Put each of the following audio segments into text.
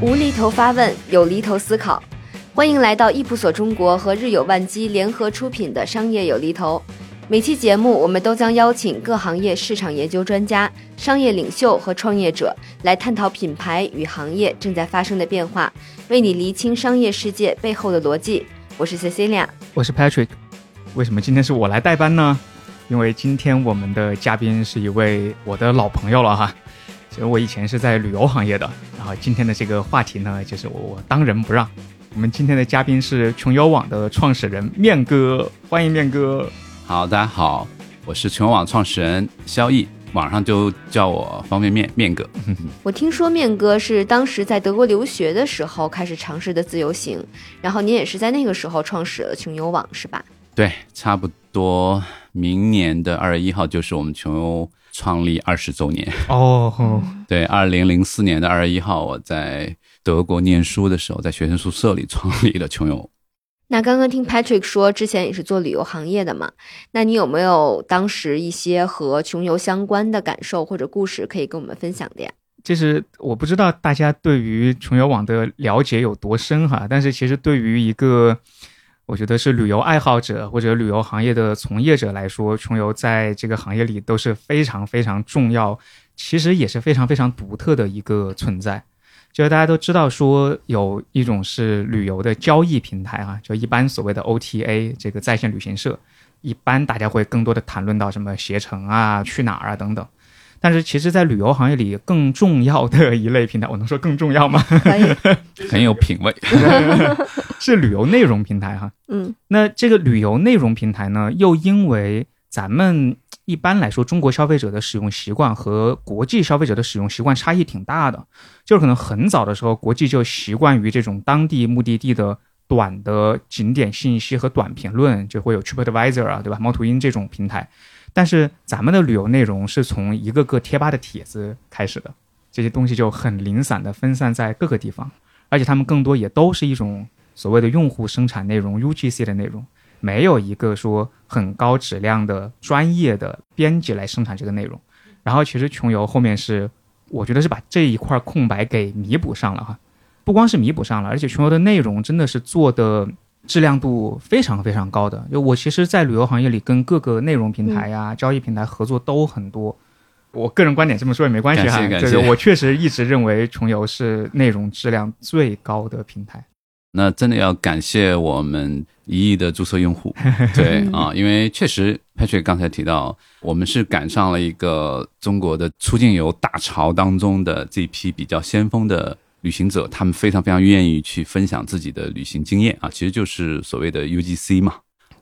无厘头发问，有厘头思考。欢迎来到易普所中国和日有万机联合出品的《商业有厘头》。每期节目，我们都将邀请各行业市场研究专家、商业领袖和创业者来探讨品牌与行业正在发生的变化，为你厘清商业世界背后的逻辑。我是 Cecilia，我是 Patrick。为什么今天是我来代班呢？因为今天我们的嘉宾是一位我的老朋友了哈。其实我以前是在旅游行业的，然后今天的这个话题呢，就是我我当仁不让。我们今天的嘉宾是穷游网的创始人面哥，欢迎面哥。好，大家好，我是穷游网创始人肖毅，网上就叫我方便面面哥。我听说面哥是当时在德国留学的时候开始尝试的自由行，然后您也是在那个时候创始了穷游网，是吧？对，差不多明年的二月一号就是我们穷游。创立二十周年 哦，对，二零零四年的二月一号，我在德国念书的时候，在学生宿舍里创立了穷游。那刚刚听 Patrick 说，之前也是做旅游行业的嘛？那你有没有当时一些和穷游相关的感受或者故事可以跟我们分享的呀？其实我不知道大家对于穷游网的了解有多深哈，但是其实对于一个。我觉得是旅游爱好者或者旅游行业的从业者来说，穷游在这个行业里都是非常非常重要，其实也是非常非常独特的一个存在。就是大家都知道说有一种是旅游的交易平台啊，就一般所谓的 OTA 这个在线旅行社，一般大家会更多的谈论到什么携程啊、去哪儿啊等等。但是其实，在旅游行业里，更重要的一类平台，我能说更重要吗？可以，很有品位，是旅游内容平台哈。嗯，那这个旅游内容平台呢，又因为咱们一般来说，中国消费者的使用习惯和国际消费者的使用习惯差异挺大的，就是可能很早的时候，国际就习惯于这种当地目的地的短的景点信息和短评论，就会有 TripAdvisor 啊，对吧？猫头鹰这种平台。但是咱们的旅游内容是从一个个贴吧的帖子开始的，这些东西就很零散的分散在各个地方，而且他们更多也都是一种所谓的用户生产内容 UGC 的内容，没有一个说很高质量的专业的编辑来生产这个内容。然后其实穷游后面是，我觉得是把这一块空白给弥补上了哈，不光是弥补上了，而且穷游的内容真的是做的。质量度非常非常高的，就我其实，在旅游行业里跟各个内容平台呀、交易平台合作都很多。我个人观点这么说也没关系哈，就是我确实一直认为穷游是内容质量最高的平台。那真的要感谢我们一亿的注册用户，对啊，因为确实 Patrick 刚才提到，我们是赶上了一个中国的出境游大潮当中的这批比较先锋的。旅行者他们非常非常愿意去分享自己的旅行经验啊，其实就是所谓的 UGC 嘛。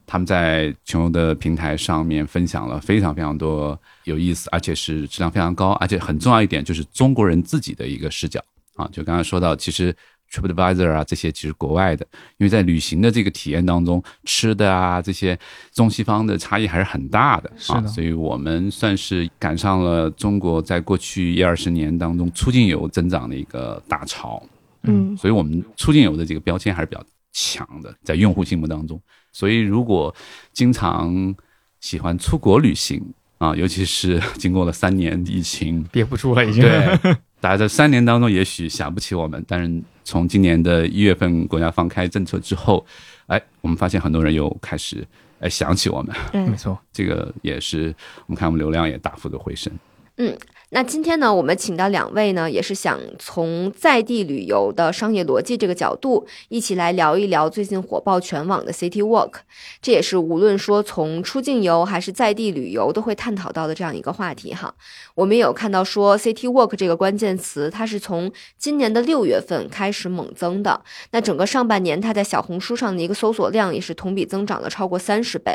他们在穷游的平台上面分享了非常非常多有意思，而且是质量非常高，而且很重要一点就是中国人自己的一个视角啊。就刚才说到，其实。TripAdvisor 啊，这些其实国外的，因为在旅行的这个体验当中，吃的啊这些中西方的差异还是很大的啊，所以我们算是赶上了中国在过去一二十年当中出境游增长的一个大潮，嗯，所以我们出境游的这个标签还是比较强的，在用户心目当中。所以如果经常喜欢出国旅行啊，尤其是经过了三年疫情，憋不住了已经。对，大家在三年当中也许想不起我们，但是。从今年的一月份国家放开政策之后，哎，我们发现很多人又开始哎想起我们，没错，这个也是我们看我们流量也大幅的回升，嗯。那今天呢，我们请到两位呢，也是想从在地旅游的商业逻辑这个角度，一起来聊一聊最近火爆全网的 City Walk。这也是无论说从出境游还是在地旅游都会探讨到的这样一个话题哈。我们有看到说 City Walk 这个关键词，它是从今年的六月份开始猛增的。那整个上半年，它在小红书上的一个搜索量也是同比增长了超过三十倍。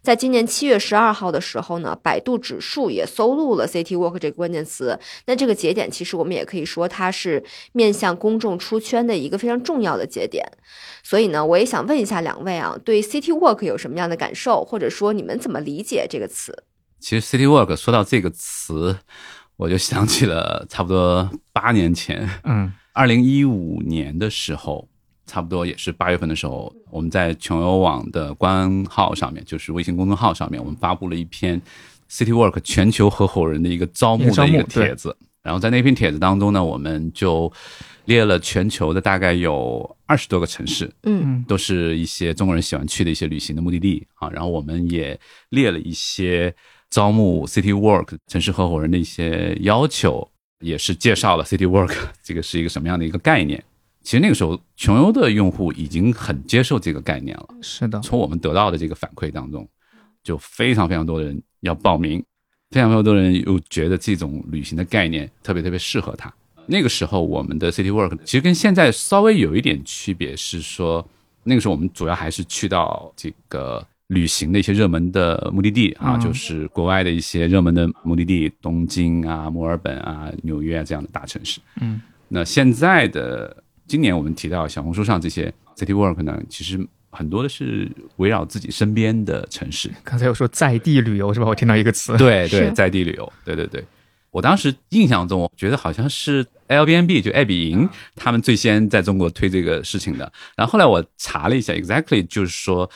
在今年七月十二号的时候呢，百度指数也搜录了 City Walk 这个关。念词，那这个节点其实我们也可以说它是面向公众出圈的一个非常重要的节点，所以呢，我也想问一下两位啊，对 City Walk 有什么样的感受，或者说你们怎么理解这个词？其实 City Walk 说到这个词，我就想起了差不多八年前，嗯，二零一五年的时候，差不多也是八月份的时候，我们在穷游网的官号上面，就是微信公众号上面，我们发布了一篇 CityWork 全球合伙人的一个招募的一个帖子。然后在那篇帖子当中呢，我们就列了全球的大概有二十多个城市，嗯，都是一些中国人喜欢去的一些旅行的目的地啊。然后我们也列了一些招募 CityWork 城市合伙人的一些要求。也是介绍了 City Work 这个是一个什么样的一个概念。其实那个时候，穷游的用户已经很接受这个概念了。是的，从我们得到的这个反馈当中，就非常非常多的人要报名，非常非常多的人又觉得这种旅行的概念特别特别适合他。那个时候，我们的 City Work 其实跟现在稍微有一点区别，是说那个时候我们主要还是去到这个。旅行的一些热门的目的地啊，就是国外的一些热门的目的地，东京啊、墨尔本啊、纽约啊这样的大城市。嗯，那现在的今年我们提到小红书上这些 city work 呢，其实很多的是围绕自己身边的城市。刚才有说在地旅游是吧？我听到一个词，对对，在地旅游，对对对。我当时印象中，我觉得好像是 Airbnb 就爱彼迎他们最先在中国推这个事情的。然后后来我查了一下，exactly 就是说。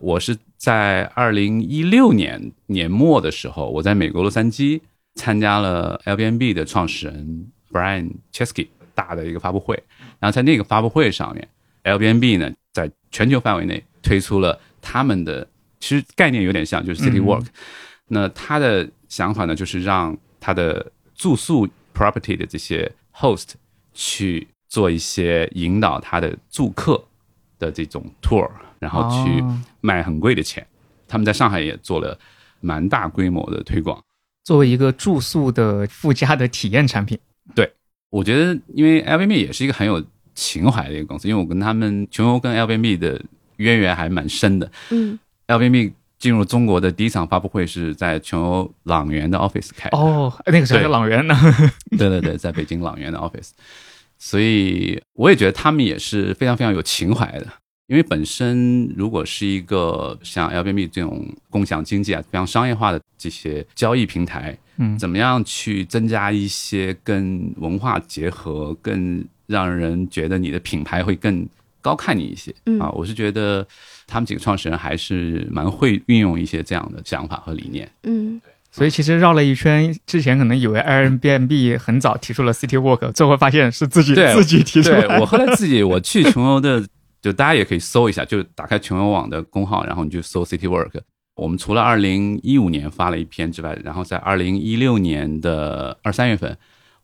我是在二零一六年年末的时候，我在美国洛杉矶参加了 Airbnb 的创始人 Brian Chesky 大的一个发布会，然后在那个发布会上面，Airbnb 呢在全球范围内推出了他们的，其实概念有点像就是 City Walk，那他的想法呢就是让他的住宿 property 的这些 host 去做一些引导他的住客的这种 tour。然后去卖很贵的钱，他们在上海也做了蛮大规模的推广，作为一个住宿的附加的体验产品。对，我觉得因为 Airbnb 也是一个很有情怀的一个公司，因为我跟他们穷游跟 Airbnb 的渊源还蛮深的。嗯，Airbnb 进入中国的第一场发布会是在穷游朗园的 office 开。哦，那个时候是朗园呢。对对对，在北京朗园的 office，所以我也觉得他们也是非常非常有情怀的。因为本身如果是一个像 Airbnb 这种共享经济啊，非常商业化的这些交易平台，嗯，怎么样去增加一些跟文化结合，更让人觉得你的品牌会更高看你一些啊？我是觉得他们几个创始人还是蛮会运用一些这样的想法和理念。嗯，所以其实绕了一圈，之前可能以为 Airbnb 很早提出了 City Walk，最后发现是自己自己提出来。我后来自己我去穷游的。就大家也可以搜一下，就打开穷游网的公号，然后你就搜 City Work。我们除了二零一五年发了一篇之外，然后在二零一六年的二三月份，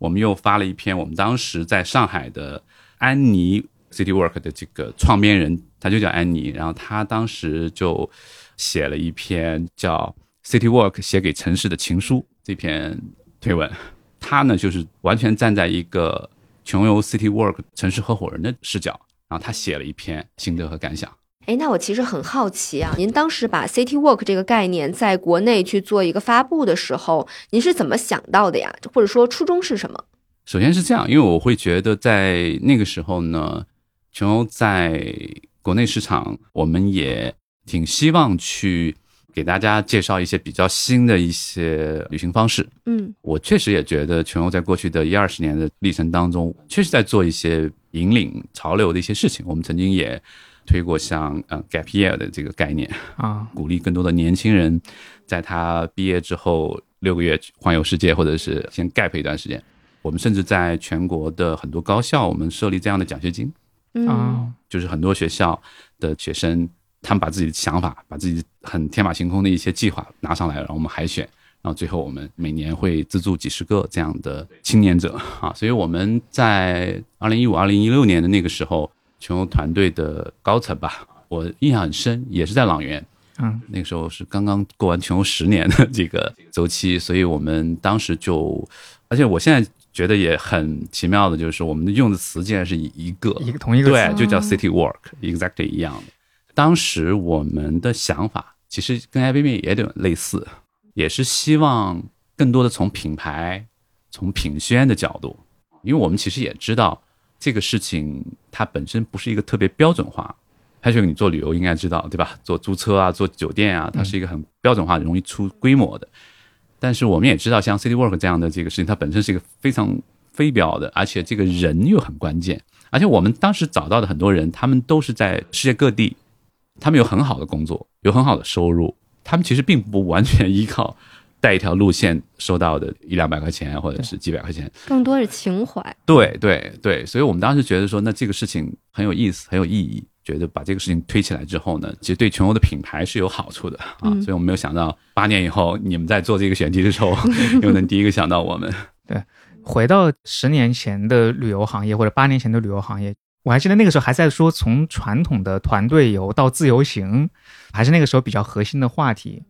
我们又发了一篇我们当时在上海的安妮 City Work 的这个创编人，他就叫安妮，然后他当时就写了一篇叫 City Work 写给城市的情书这篇推文。他呢就是完全站在一个穷游 City Work 城市合伙人的视角。然后他写了一篇心得和感想。哎，那我其实很好奇啊，您当时把 City Walk 这个概念在国内去做一个发布的时候，您是怎么想到的呀？或者说初衷是什么？首先是这样，因为我会觉得在那个时候呢，穷游在国内市场，我们也挺希望去给大家介绍一些比较新的一些旅行方式。嗯，我确实也觉得穷游在过去的一二十年的历程当中，确实在做一些。引领潮流的一些事情，我们曾经也推过像呃 gap year 的这个概念啊，鼓励更多的年轻人在他毕业之后六个月环游世界，或者是先 gap 一段时间。我们甚至在全国的很多高校，我们设立这样的奖学金。啊，就是很多学校的学生，他们把自己的想法，把自己很天马行空的一些计划拿上来，然后我们海选。然后最后我们每年会资助几十个这样的青年者。啊，所以我们在二零一五、二零一六年的那个时候，全球团队的高层吧，我印象很深，也是在朗园，嗯，那个时候是刚刚过完全球十年的这个周期，所以我们当时就，而且我现在觉得也很奇妙的，就是我们用的词竟然是一个一个同一个对，就叫 City Work，exactly 一样的。当时我们的想法其实跟 I B B 也有点类似。也是希望更多的从品牌、从品宣的角度，因为我们其实也知道这个事情它本身不是一个特别标准化。还是你做旅游应该知道，对吧？做租车啊，做酒店啊，它是一个很标准化、容易出规模的。但是我们也知道，像 City Work 这样的这个事情，它本身是一个非常非标的，而且这个人又很关键。而且我们当时找到的很多人，他们都是在世界各地，他们有很好的工作，有很好的收入，他们其实并不完全依靠带一条路线收到的一两百块钱或者是几百块钱，更多是情怀。对对对，所以我们当时觉得说，那这个事情很有意思，很有意义。觉得把这个事情推起来之后呢，其实对穷游的品牌是有好处的啊。所以我们没有想到八年以后你们在做这个选题的时候，又能第一个想到我们。对，回到十年前的旅游行业或者八年前的旅游行业，我还记得那个时候还在说从传统的团队游到自由行，还是那个时候比较核心的话题。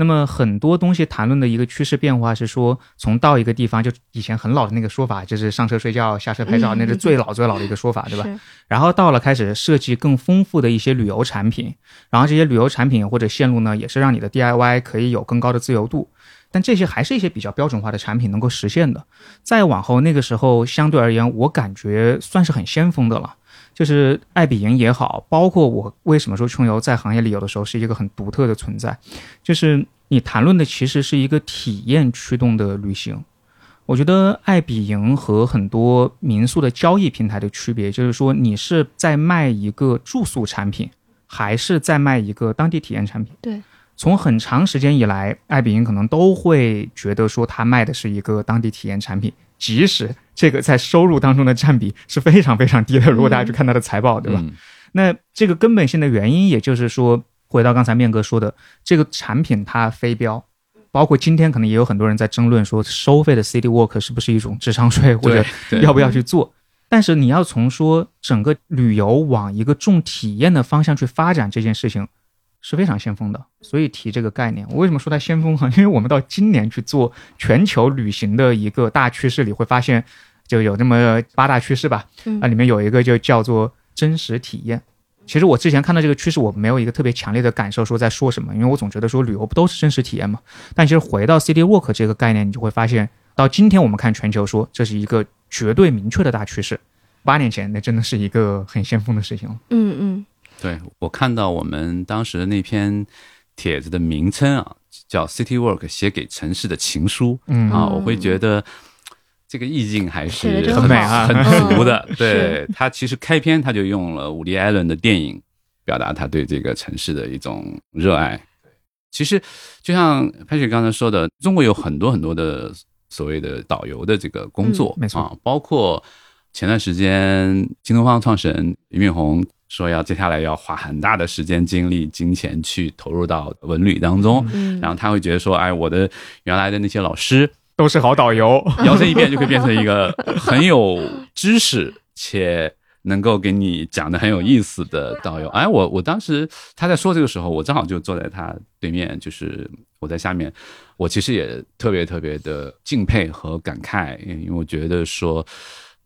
那么很多东西谈论的一个趋势变化是说，从到一个地方，就以前很老的那个说法，就是上车睡觉，下车拍照，那是最老最老的一个说法，对吧？然后到了开始设计更丰富的一些旅游产品，然后这些旅游产品或者线路呢，也是让你的 DIY 可以有更高的自由度。但这些还是一些比较标准化的产品能够实现的。再往后那个时候，相对而言，我感觉算是很先锋的了。就是爱彼迎也好，包括我为什么说穷游在行业里有的时候是一个很独特的存在，就是你谈论的其实是一个体验驱动的旅行。我觉得爱彼迎和很多民宿的交易平台的区别，就是说你是在卖一个住宿产品，还是在卖一个当地体验产品？对。从很长时间以来，爱彼迎可能都会觉得说他卖的是一个当地体验产品。即使这个在收入当中的占比是非常非常低的，如果大家去看它的财报，对吧？那这个根本性的原因，也就是说，回到刚才面哥说的，这个产品它非标，包括今天可能也有很多人在争论说，收费的 City Walk 是不是一种智商税，或者要不要去做？但是你要从说整个旅游往一个重体验的方向去发展这件事情。是非常先锋的，所以提这个概念。我为什么说它先锋哈？因为我们到今年去做全球旅行的一个大趋势里，会发现就有这么八大趋势吧。啊，里面有一个就叫做真实体验。其实我之前看到这个趋势，我没有一个特别强烈的感受，说在说什么，因为我总觉得说旅游不都是真实体验嘛。但其实回到 City Walk 这个概念，你就会发现，到今天我们看全球说这是一个绝对明确的大趋势。八年前那真的是一个很先锋的事情了。嗯嗯。对我看到我们当时的那篇帖子的名称啊，叫 City Work 写给城市的情书，嗯啊，我会觉得这个意境还是很美啊，很足的。对他其实开篇他就用了伍迪·艾伦的电影，表达他对这个城市的一种热爱。其实就像潘雪刚才说的，中国有很多很多的所谓的导游的这个工作，没错，包括前段时间新东方创始人俞敏洪。说要接下来要花很大的时间、精力、金钱去投入到文旅当中，然后他会觉得说，哎，我的原来的那些老师都是好导游，摇身一变就可以变成一个很有知识且能够给你讲的很有意思的导游。哎，我我当时他在说这个时候，我正好就坐在他对面，就是我在下面，我其实也特别特别的敬佩和感慨，因为我觉得说，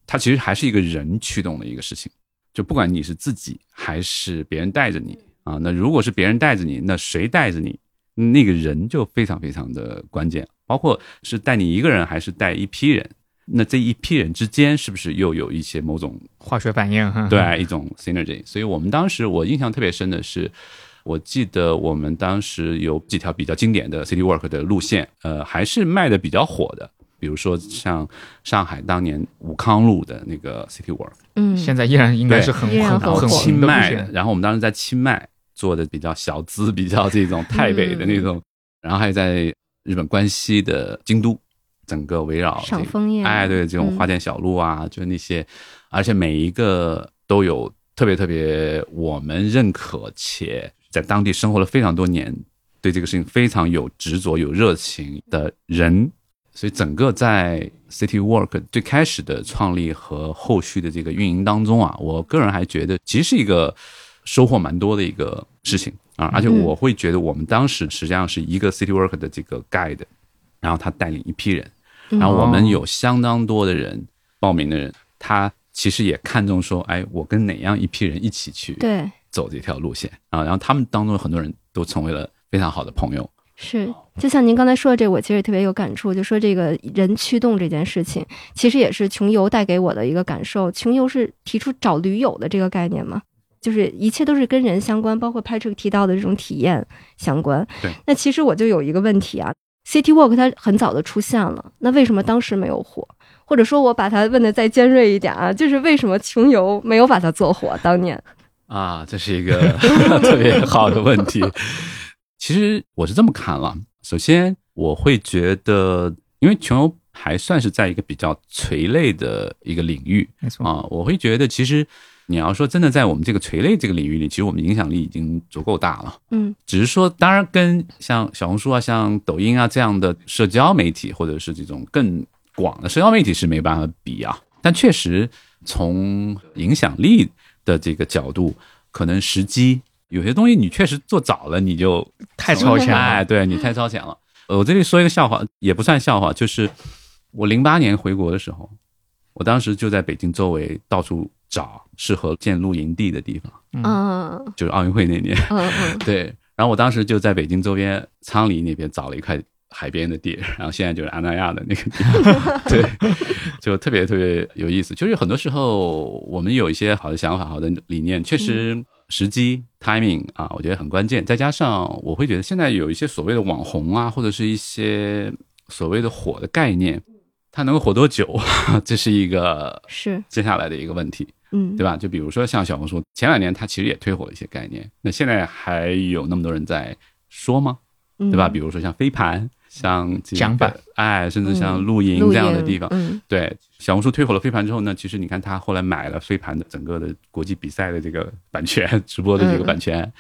他其实还是一个人驱动的一个事情。就不管你是自己还是别人带着你啊，那如果是别人带着你，那谁带着你？那个人就非常非常的关键。包括是带你一个人还是带一批人，那这一批人之间是不是又有一些某种化学反应？对，一种 synergy。所以我们当时我印象特别深的是，我记得我们当时有几条比较经典的 city Work 的路线，呃，还是卖的比较火的。比如说像上海当年武康路的那个 City Walk，嗯，现在依然应该是很很很清迈。然后我们当时在清迈做的比较小资，比较这种太北的那种，然后还有在日本关西的京都，整个围绕赏枫叶，哎，对，这种花间小路啊，就是那些，而且每一个都有特别特别我们认可且在当地生活了非常多年，对这个事情非常有执着、有热情的人。所以整个在 City Work 最开始的创立和后续的这个运营当中啊，我个人还觉得其实是一个收获蛮多的一个事情啊，而且我会觉得我们当时实际上是一个 City Work 的这个 guide，然后他带领一批人，然后我们有相当多的人报名的人，他其实也看重说，哎，我跟哪样一批人一起去对。走这条路线啊，然后他们当中很多人都成为了非常好的朋友。是，就像您刚才说的这，我其实也特别有感触。就说这个人驱动这件事情，其实也是穷游带给我的一个感受。穷游是提出找驴友的这个概念嘛，就是一切都是跟人相关，包括 Patrick 提到的这种体验相关。对。那其实我就有一个问题啊，City Walk 它很早的出现了，那为什么当时没有火？或或者说我把它问的再尖锐一点啊，就是为什么穷游没有把它做火？当年啊，这是一个 特别好的问题。其实我是这么看了，首先我会觉得，因为穷游还算是在一个比较垂类的一个领域，没错啊，我会觉得其实你要说真的在我们这个垂类这个领域里，其实我们影响力已经足够大了。嗯，只是说，当然跟像小红书啊、像抖音啊这样的社交媒体，或者是这种更广的社交媒体是没办法比啊。但确实从影响力的这个角度，可能时机有些东西你确实做早了，你就太超前哎，了。对你太超前了。呃我这里说一个笑话，也不算笑话，就是我零八年回国的时候，我当时就在北京周围到处找适合建露营地的地方，嗯就是奥运会那年。嗯嗯，对，然后我当时就在北京周边昌黎那边找了一块海边的地，然后现在就是安那亚的那个地方，对，就特别特别有意思。就是很多时候我们有一些好的想法、好的理念，确实时机 timing 啊，我觉得很关键。再加上我会觉得现在有一些所谓的网红啊，或者是一些所谓的火的概念，它能够火多久，这是一个是接下来的一个问题。嗯对吧？就比如说像小红书，前两年它其实也推火了一些概念，那现在还有那么多人在说吗？嗯对吧？比如说像飞盘，像这个桨板，哎，甚至像嗯露营这样的地方，嗯。对，小红书推火了飞盘之后呢，其实你看他后来买了飞盘的整个的国际比赛的这个版权，直播的这个版权，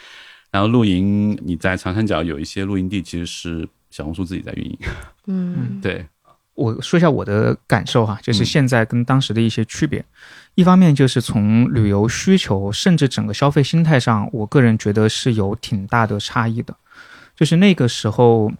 然后露营，你在长三角有一些露营地，其实是小红书自己在运营，嗯。对，我说一下我的感受哈，就是嗯。现在跟当时的一些区别。一方面就是从旅游需求，甚至整个消费心态上，我个人觉得是有挺大的差异的。就是那个时候，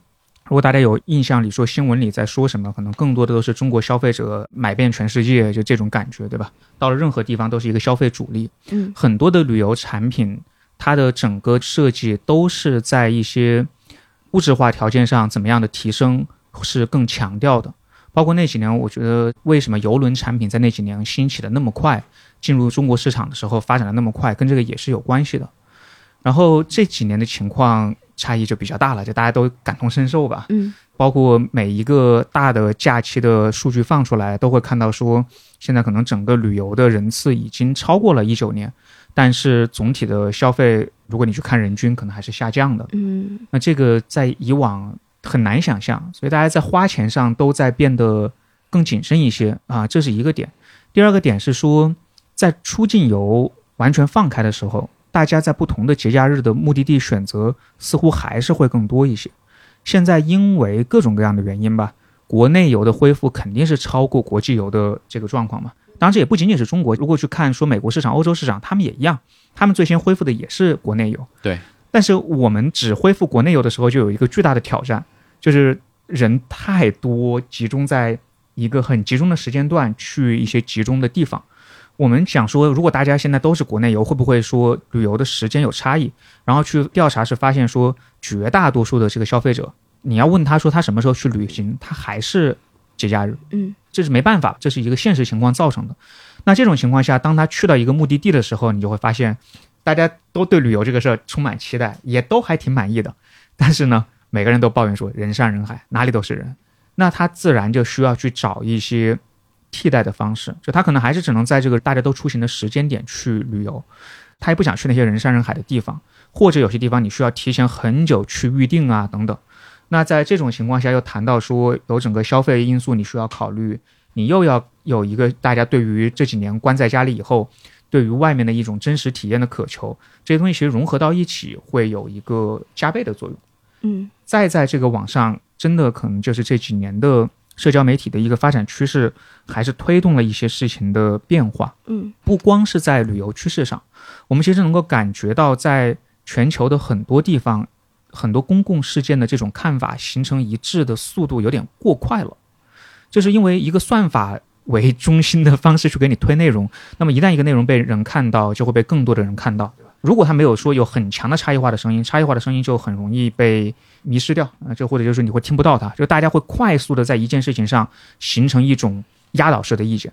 如果大家有印象里说新闻里在说什么，可能更多的都是中国消费者买遍全世界，就这种感觉，对吧？到了任何地方都是一个消费主力。嗯很多的旅游产品，它的整个设计都是在一些物质化条件上怎么样的提升是更强调的。包括那几年，我觉得为什么游轮产品在那几年兴起的那么快，进入中国市场的时候发展的那么快，跟这个也是有关系的。然后这几年的情况差异就比较大了，就大家都感同身受吧。嗯包括每一个大的假期的数据放出来，都会看到说，现在可能整个旅游的人次已经超过了一九年，但是总体的消费，如果你去看人均，可能还是下降的。嗯那这个在以往很难想象，所以大家在花钱上都在变得更谨慎一些啊，这是一个点。第二个点是说，在出境游完全放开的时候，大家在不同的节假日的目的地选择似乎还是会更多一些。现在因为各种各样的原因吧，国内游的恢复肯定是超过国际游的这个状况嘛。当然，这也不仅仅是中国，如果去看说美国市场、欧洲市场，他们也一样，他们最先恢复的也是国内游。对，但是我们只恢复国内游的时候，就有一个巨大的挑战，就是人太多，集中在一个很集中的时间段去一些集中的地方。我们想说，如果大家现在都是国内游，会不会说旅游的时间有差异？然后去调查是发现说，绝大多数的这个消费者，你要问他说他什么时候去旅行，他还是节假日。嗯这是没办法，这是一个现实情况造成的。那这种情况下，当他去到一个目的地的时候，你就会发现，大家都对旅游这个事儿充满期待，也都还挺满意的。但是呢，每个人都抱怨说人山人海，哪里都是人。那他自然就需要去找一些替代的方式，就他可能还是只能在这个大家都出行的时间点去旅游，他也不想去那些人山人海的地方，或者有些地方你需要提前很久去预定啊等等。那在这种情况下，又谈到说有整个消费因素你需要考虑，你又要有一个大家对于这几年关在家里以后，对于外面的一种真实体验的渴求，这些东西其实融合到一起，会有一个加倍的作用。嗯再在这个网上，真的可能就是这几年的社交媒体的一个发展趋势，还是推动了一些事情的变化。嗯不光是在旅游趋势上，我们其实能够感觉到，在全球的很多地方，很多公共事件的这种看法形成一致的速度有点过快了，就是因为一个算法为中心的方式去给你推内容，那么一旦一个内容被人看到，就会被更多的人看到。如果他没有说有很强的差异化的声音，差异化的声音就很容易被迷失掉啊，就或者就是你会听不到它，就大家会快速的在一件事情上形成一种压倒式的意见。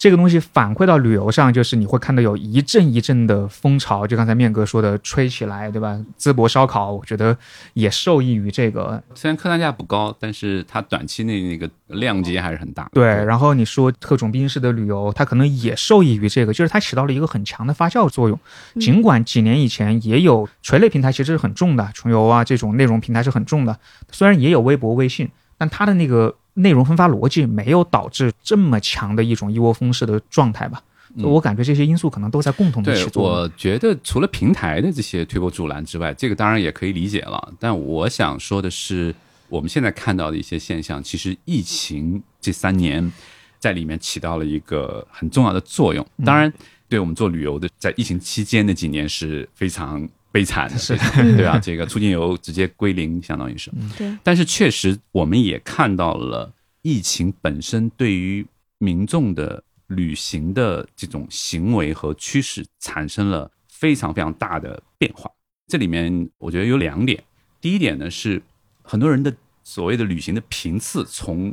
这个东西反馈到旅游上，就是你会看到有一阵一阵的风潮，就刚才面哥说的吹起来，对吧？淄博烧烤，我觉得也受益于这个。虽然客单价不高，但是它短期内那个量级还是很大。对，然后你说特种兵式的旅游，它可能也受益于这个，就是它起到了一个很强的发酵作用。尽管几年以前也有垂类平台，其实是很重的，穷游啊这种内容平台是很重的，虽然也有微博、微信，但它的那个。内容分发逻辑没有导致这么强的一种一窝蜂式的状态吧？我感觉这些因素可能都在共同的起作用。我觉得除了平台的这些推波助澜之外，这个当然也可以理解了。但我想说的是，我们现在看到的一些现象，其实疫情这三年在里面起到了一个很重要的作用。当然，对我们做旅游的，在疫情期间那几年是非常。悲惨是，对吧？这个出境游直接归零，相当于是。对。但是确实，我们也看到了疫情本身对于民众的旅行的这种行为和趋势产生了非常非常大的变化。这里面我觉得有两点。第一点呢是，很多人的所谓的旅行的频次从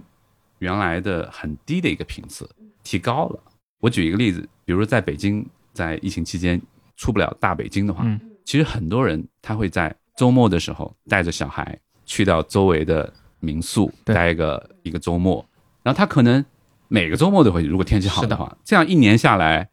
原来的很低的一个频次提高了。我举一个例子，比如说在北京，在疫情期间出不了大北京的话。其实很多人他会在周末的时候带着小孩去到周围的民宿待个一个周末，然后他可能每个周末都会，如果天气好的话，这样一年下来，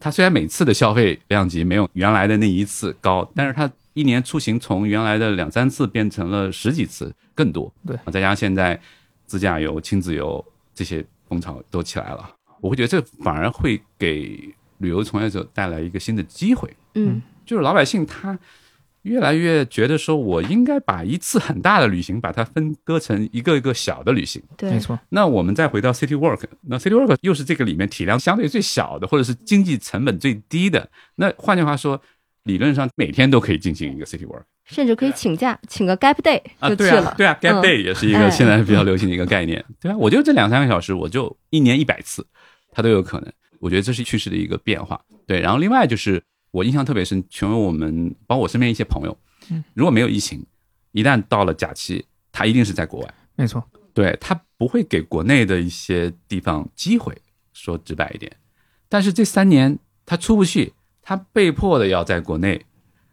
他虽然每次的消费量级没有原来的那一次高，但是他一年出行从原来的两三次变成了十几次更多。对，再加上现在自驾游、亲子游这些风潮都起来了，我会觉得这反而会给旅游从业者带来一个新的机会。嗯。就是老百姓他越来越觉得说，我应该把一次很大的旅行把它分割成一个一个小的旅行。对，没错。那我们再回到 City Work，那 City Work 又是这个里面体量相对最小的，或者是经济成本最低的。那换句话说，理论上每天都可以进行一个 City Work，甚至可以请假，请个 Gap Day 就去了。对啊，Gap Day 也是一个现在比较流行的一个概念，对啊？我就这两三个小时，我就一年一百次，它都有可能。我觉得这是趋势的一个变化。对，然后另外就是。我印象特别深，全为我们，包括我身边一些朋友，如果没有疫情，一旦到了假期，他一定是在国外。没错，对他不会给国内的一些地方机会，说直白一点。但是这三年他出不去，他被迫的要在国内。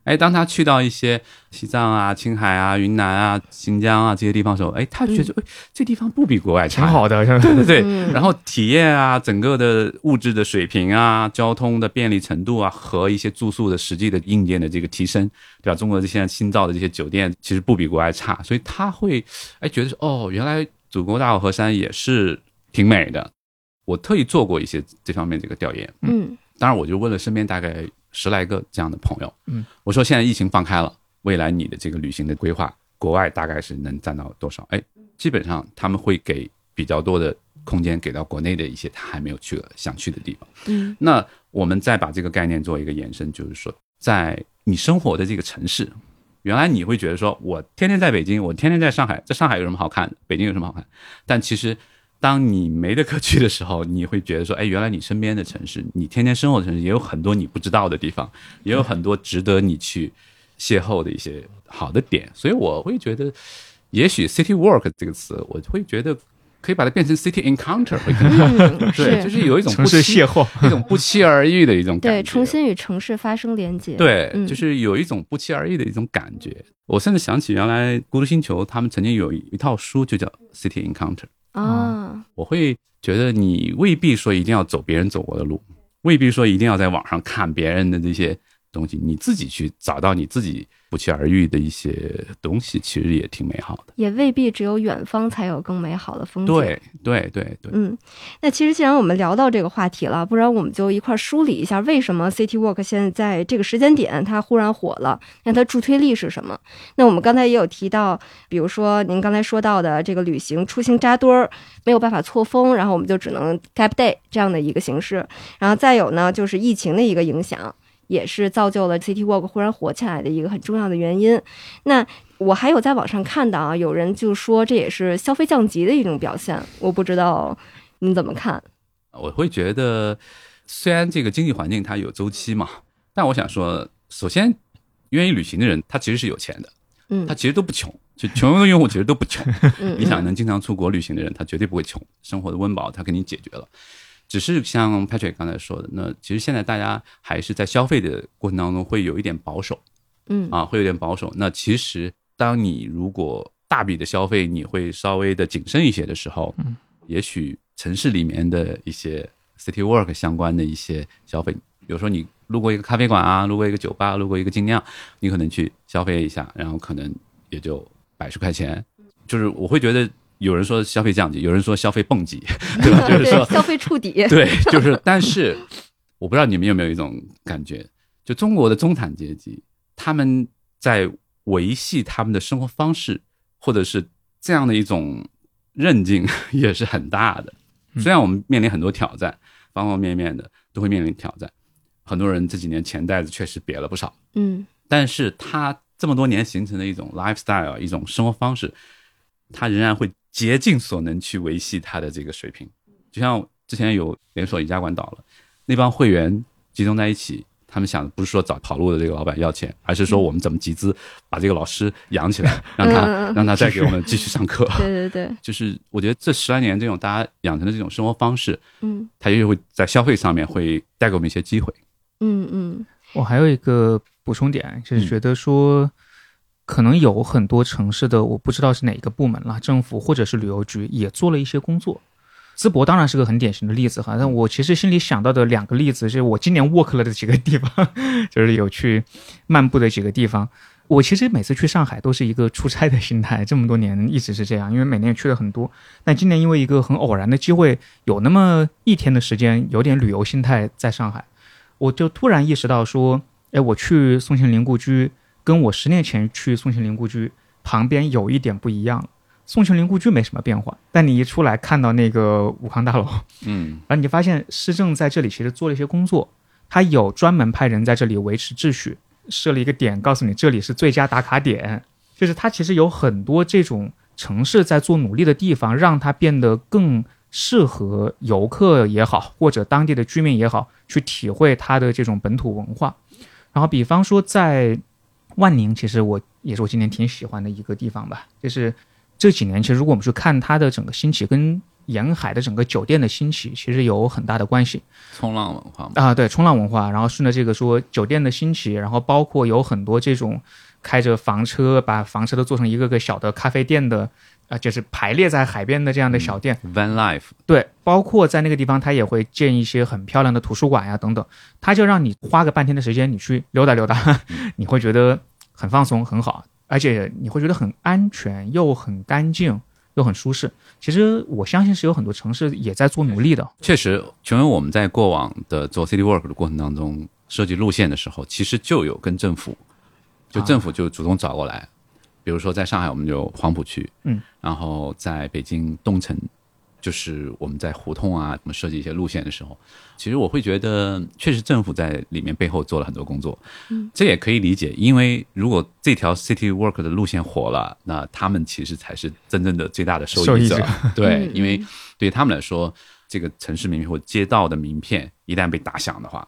哎，当他去到一些西藏啊、青海啊、云南啊、新疆啊这些地方的时候，哎，他觉得哎，这地方不比国外差，挺好的，对对对。然后体验啊，整个的物质的水平啊，交通的便利程度啊，和一些住宿的实际的硬件的这个提升，对吧？中国的现在新造的这些酒店其实不比国外差，所以他会哎觉得说，哦，原来祖国大好河山也是挺美的。我特意做过一些这方面这个调研，嗯，当然我就问了身边大概。十来个这样的朋友，嗯，我说现在疫情放开了，未来你的这个旅行的规划，国外大概是能占到多少？哎，基本上他们会给比较多的空间给到国内的一些他还没有去想去的地方。嗯，那我们再把这个概念做一个延伸，就是说，在你生活的这个城市，原来你会觉得说我天天在北京，我天天在上海，在上海有什么好看的？北京有什么好看？但其实。当你没得可去的时候，你会觉得说，哎，原来你身边的城市，你天天生活的城市，也有很多你不知道的地方，也有很多值得你去邂逅的一些好的点。所以我会觉得，也许 “city walk” 这个词，我会觉得可以把它变成 “city encounter”，会更好。对，就是有一种城市邂逅，一种不期而遇的一种感觉。对，重新与城市发生连接。对，就是有一种不期而遇的一种感觉。我甚至想起原来《孤独星球》他们曾经有一套书，就叫《City Encounter》。啊，我会觉得你未必说一定要走别人走过的路，未必说一定要在网上看别人的这些东西，你自己去找到你自己。不期而遇的一些东西，其实也挺美好的。也未必只有远方才有更美好的风景。对对对对。嗯，那其实既然我们聊到这个话题了，不然我们就一块梳理一下，为什么 City Walk 现在在这个时间点它忽然火了？那它助推力是什么？那我们刚才也有提到，比如说您刚才说到的这个旅行出行扎堆儿，没有办法错峰，然后我们就只能 Gap Day 这样的一个形式。然后再有呢，就是疫情的一个影响。也是造就了 City Walk 忽然火起来的一个很重要的原因。那我还有在网上看到啊，有人就说这也是消费降级的一种表现。我不知道你怎么看？我会觉得，虽然这个经济环境它有周期嘛，但我想说，首先愿意旅行的人他其实是有钱的，嗯，他其实都不穷，就穷游的用户其实都不穷。你想能经常出国旅行的人，他绝对不会穷，生活的温饱他给你解决了。只是像 Patrick 刚才说的，那其实现在大家还是在消费的过程当中会有一点保守嗯啊，会有点保守。那其实当你如果大笔的消费，你会稍微的谨慎一些的时候，嗯，也许城市里面的一些 City Work 相关的一些消费，比如说你路过一个咖啡馆啊，路过一个酒吧，路过一个精酿，你可能去消费一下，然后可能也就百十块钱。就是我会觉得有人说消费降级，有人说消费蹦极，对吧？就是说消费触底，对，就是，但是我不知道你们有没有一种感觉，就中国的中产阶级，他们在维系他们的生活方式，或者是这样的一种韧劲，也是很大的。虽然我们面临很多挑战，方方面面的都会面临挑战，很多人这几年钱袋子确实瘪了不少，嗯但是他这么多年形成的一种 lifestyle，一种生活方式，他仍然会竭尽所能去维系他的这个水平。就像之前有连锁宜家馆倒了，那帮会员集中在一起，他们想的不是说找跑路的这个老板要钱，而是说我们怎么集资把这个老师养起来，让他让他再给我们继续上课。对 对对，就是我觉得这十来年这种大家养成的这种生活方式，嗯它也许会在消费上面会带给我们一些机会。嗯嗯我还有一个补充点，就是觉得说，可能有很多城市的我不知道是哪个部门了，政府或者是旅游局也做了一些工作。淄博当然是个很典型的例子哈，但我其实心里想到的两个例子，是我今年 work 了的几个地方，就是有去漫步的几个地方。我其实每次去上海都是一个出差的心态，这么多年一直是这样，因为每年也去了很多。但今年因为一个很偶然的机会，有那么一天的时间，有点旅游心态在上海，我就突然意识到说，哎，我去宋庆龄故居，跟我十年前去宋庆龄故居旁边有一点不一样了。宋庆龄故居没什么变化，但你一出来看到那个武康大楼，嗯 然后你就发现市政在这里其实做了一些工作，他有专门派人在这里维持秩序，设了一个点，告诉你这里是最佳打卡点，就是它其实有很多这种城市在做努力的地方，让它变得更适合游客也好，或者当地的居民也好，去体会它的这种本土文化。然后，比方说在万宁，其实我也是我今年挺喜欢的一个地方吧，就是这几年，其实如果我们去看它的整个兴起，跟沿海的整个酒店的兴起，其实有很大的关系。冲浪文化嘛，啊，对，冲浪文化，然后顺着这个说酒店的兴起，然后包括有很多这种开着房车，把房车都做成一个个小的咖啡店的，啊、就是排列在海边的这样的小店。van life，对，包括在那个地方，它也会建一些很漂亮的图书馆呀等等，它就让你花个半天的时间，你去溜达溜达，你会觉得很放松，很好，而且你会觉得很安全，又很干净，又很舒适。其实我相信是有很多城市也在做努力的。确实，因为我们在过往的做 City Work 的过程当中，设计路线的时候，其实就有跟政府，就政府就主动找过来，比如说在上海，我们有黄浦区，嗯，然后在北京东城，就是我们在胡同啊，我们设计一些路线的时候，其实我会觉得，确实政府在里面背后做了很多工作，嗯，这也可以理解，因为如果这条 City Work 的路线火了，那他们其实才是真正的最大的受益者，益者对，嗯因为对于他们来说，这个城市名片或街道的名片一旦被打响的话，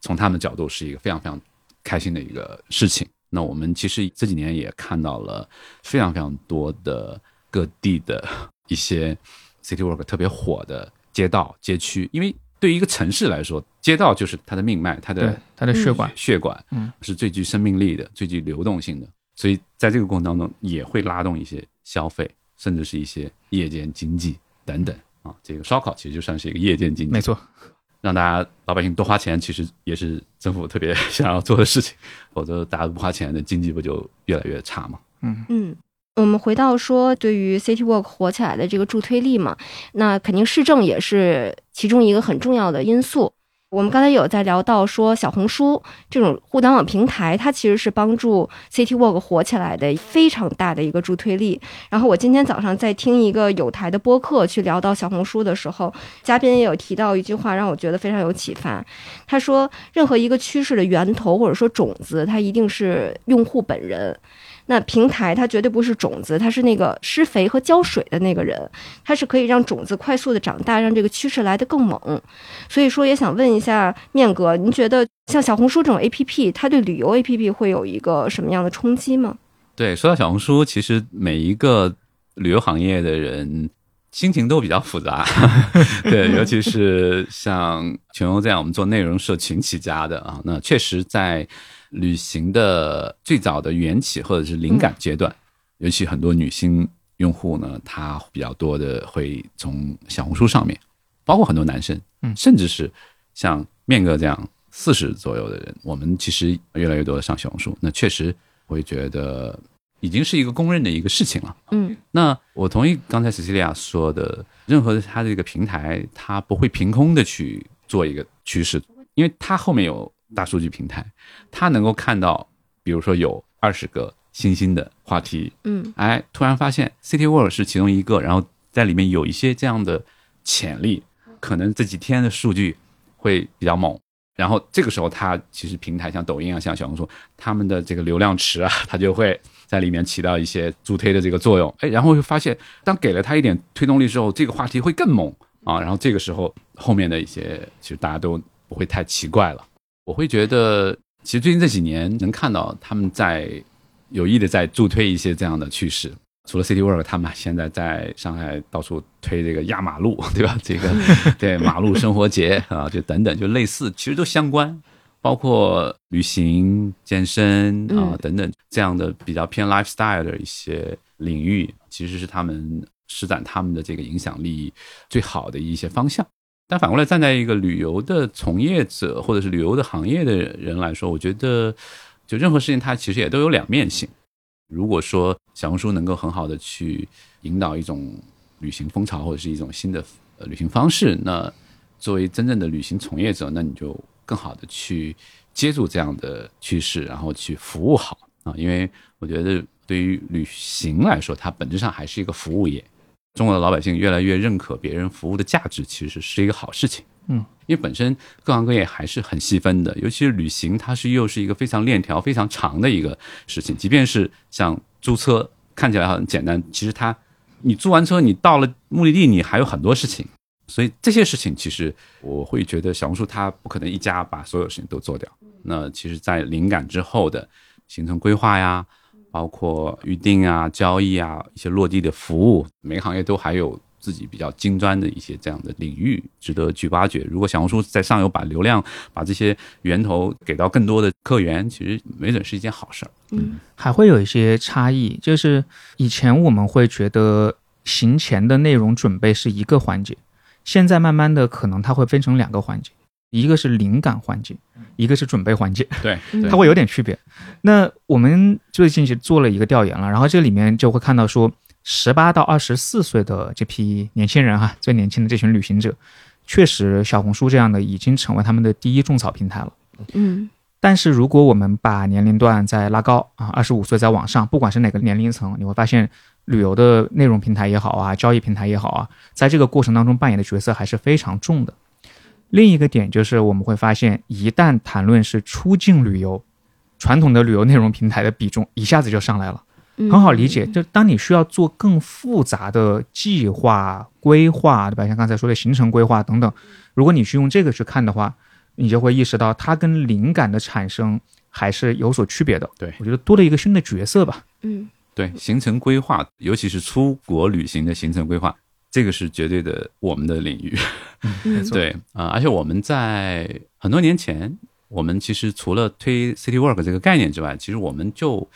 从他们的角度是一个非常非常开心的一个事情。那我们其实这几年也看到了非常非常多的各地的 一些 city work 特别火的街道街区，因为对于一个城市来说，街道就是它的命脉，它的，它的血管，血管，嗯，是最具生命力的、最具流动性的。所以在这个过程当中，也会拉动一些消费，甚至是一些夜间经济等等啊。这个烧烤其实就算是一个夜间经济，没错。让大家老百姓多花钱，其实也是政府特别想要做的事情。否则大家不花钱，那经济不就越来越差吗？嗯。我们回到说，对于 City Walk 火起来的这个助推力嘛，那肯定市政也是其中一个很重要的因素。我们刚才有在聊到说，小红书这种互联网平台，它其实是帮助 City Walk 火起来的非常大的一个助推力。然后我今天早上在听一个有台的播客去聊到小红书的时候，嘉宾也有提到一句话，让我觉得非常有启发。他说，任何一个趋势的源头或者说种子，它一定是用户本人。那平台它绝对不是种子，它是那个施肥和浇水的那个人，它是可以让种子快速的长大，让这个趋势来得更猛。所以说，也想问一下面哥，您觉得像小红书这种 A P P，它对旅游 A P P 会有一个什么样的冲击吗？对，说到小红书，其实每一个旅游行业的人心情都比较复杂，对，尤其是像全欧这样我们做内容社群起家的啊，那确实在旅行的最早的缘起或者是灵感阶段，尤其很多女性用户呢，她比较多的会从小红书上面，包括很多男生，嗯。甚至是像面哥这样四十左右的人，我们其实越来越多的上小红书，那确实会觉得已经是一个公认的一个事情了。嗯。那我同意刚才 Cecilia 说的，任何的它这个平台，它不会凭空的去做一个趋势，因为它后面有大数据平台，它能够看到，比如说有二十个新兴的话题，嗯哎，突然发现 City World 是其中一个，然后在里面有一些这样的潜力，可能这几天的数据会比较猛。然后这个时候，它其实平台像抖音啊、像小红书，他们的这个流量池啊，它就会在里面起到一些助推的这个作用。哎，然后会发现，当给了它一点推动力之后，这个话题会更猛啊。然后这个时候，后面的一些其实大家都不会太奇怪了。我会觉得，其实最近这几年能看到他们在有意的在助推一些这样的趋势。除了 City Work，他们现在在上海到处推这个压马路，对吧？这个 对马路生活节啊，就等等，就类似，其实都相关，包括旅行、健身啊嗯等等这样的比较偏 lifestyle 的一些领域，其实是他们施展他们的这个影响力最好的一些方向。但反过来，站在一个旅游的从业者或者是旅游的行业的人来说，我觉得就任何事情它其实也都有两面性。如果说小红书能够很好的去引导一种旅行风潮或者是一种新的呃旅行方式，那作为真正的旅行从业者，那你就更好的去接住这样的趋势，然后去服务好啊。因为我觉得对于旅行来说，它本质上还是一个服务业。中国的老百姓越来越认可别人服务的价值，其实是一个好事情。嗯，因为本身各行各业还是很细分的，尤其是旅行，它是又是一个非常链条非常长的一个事情。即便是像租车，看起来很简单，其实它你租完车，你到了目的地，你还有很多事情。所以这些事情，其实我会觉得小红书它不可能一家把所有事情都做掉。那其实，在灵感之后的行程规划呀，包括预定啊、交易啊、一些落地的服务，每个行业都还有自己比较精专的一些这样的领域值得去挖掘。如果小红书在上游把流量、把这些源头给到更多的客源，其实没准是一件好事儿。嗯还会有一些差异，就是以前我们会觉得行前的内容准备是一个环节，现在慢慢的可能它会分成两个环节，一个是灵感环节，一个是准备环节，对，它会有点区别。那我们最近是做了一个调研了，然后这里面就会看到说，十八到二十四岁的这批年轻人哈、最年轻的这群旅行者，确实小红书这样的已经成为他们的第一种草平台了。嗯但是如果我们把年龄段再拉高啊，二十五岁再往上，不管是哪个年龄层，你会发现旅游的内容平台也好啊，交易平台也好啊，在这个过程当中扮演的角色还是非常重的。另一个点就是我们会发现，一旦谈论是出境旅游，传统的旅游内容平台的比重一下子就上来了。嗯，很好理解，就当你需要做更复杂的计划规划，对吧？像刚才说的行程规划等等，如果你去用这个去看的话，你就会意识到它跟灵感的产生还是有所区别的。对我觉得多了一个新的角色吧。嗯对，行程规划，尤其是出国旅行的行程规划，这个是绝对的我们的领域。嗯对啊、而且我们在很多年前，我们其实除了推 City Work 这个概念之外，其实我们就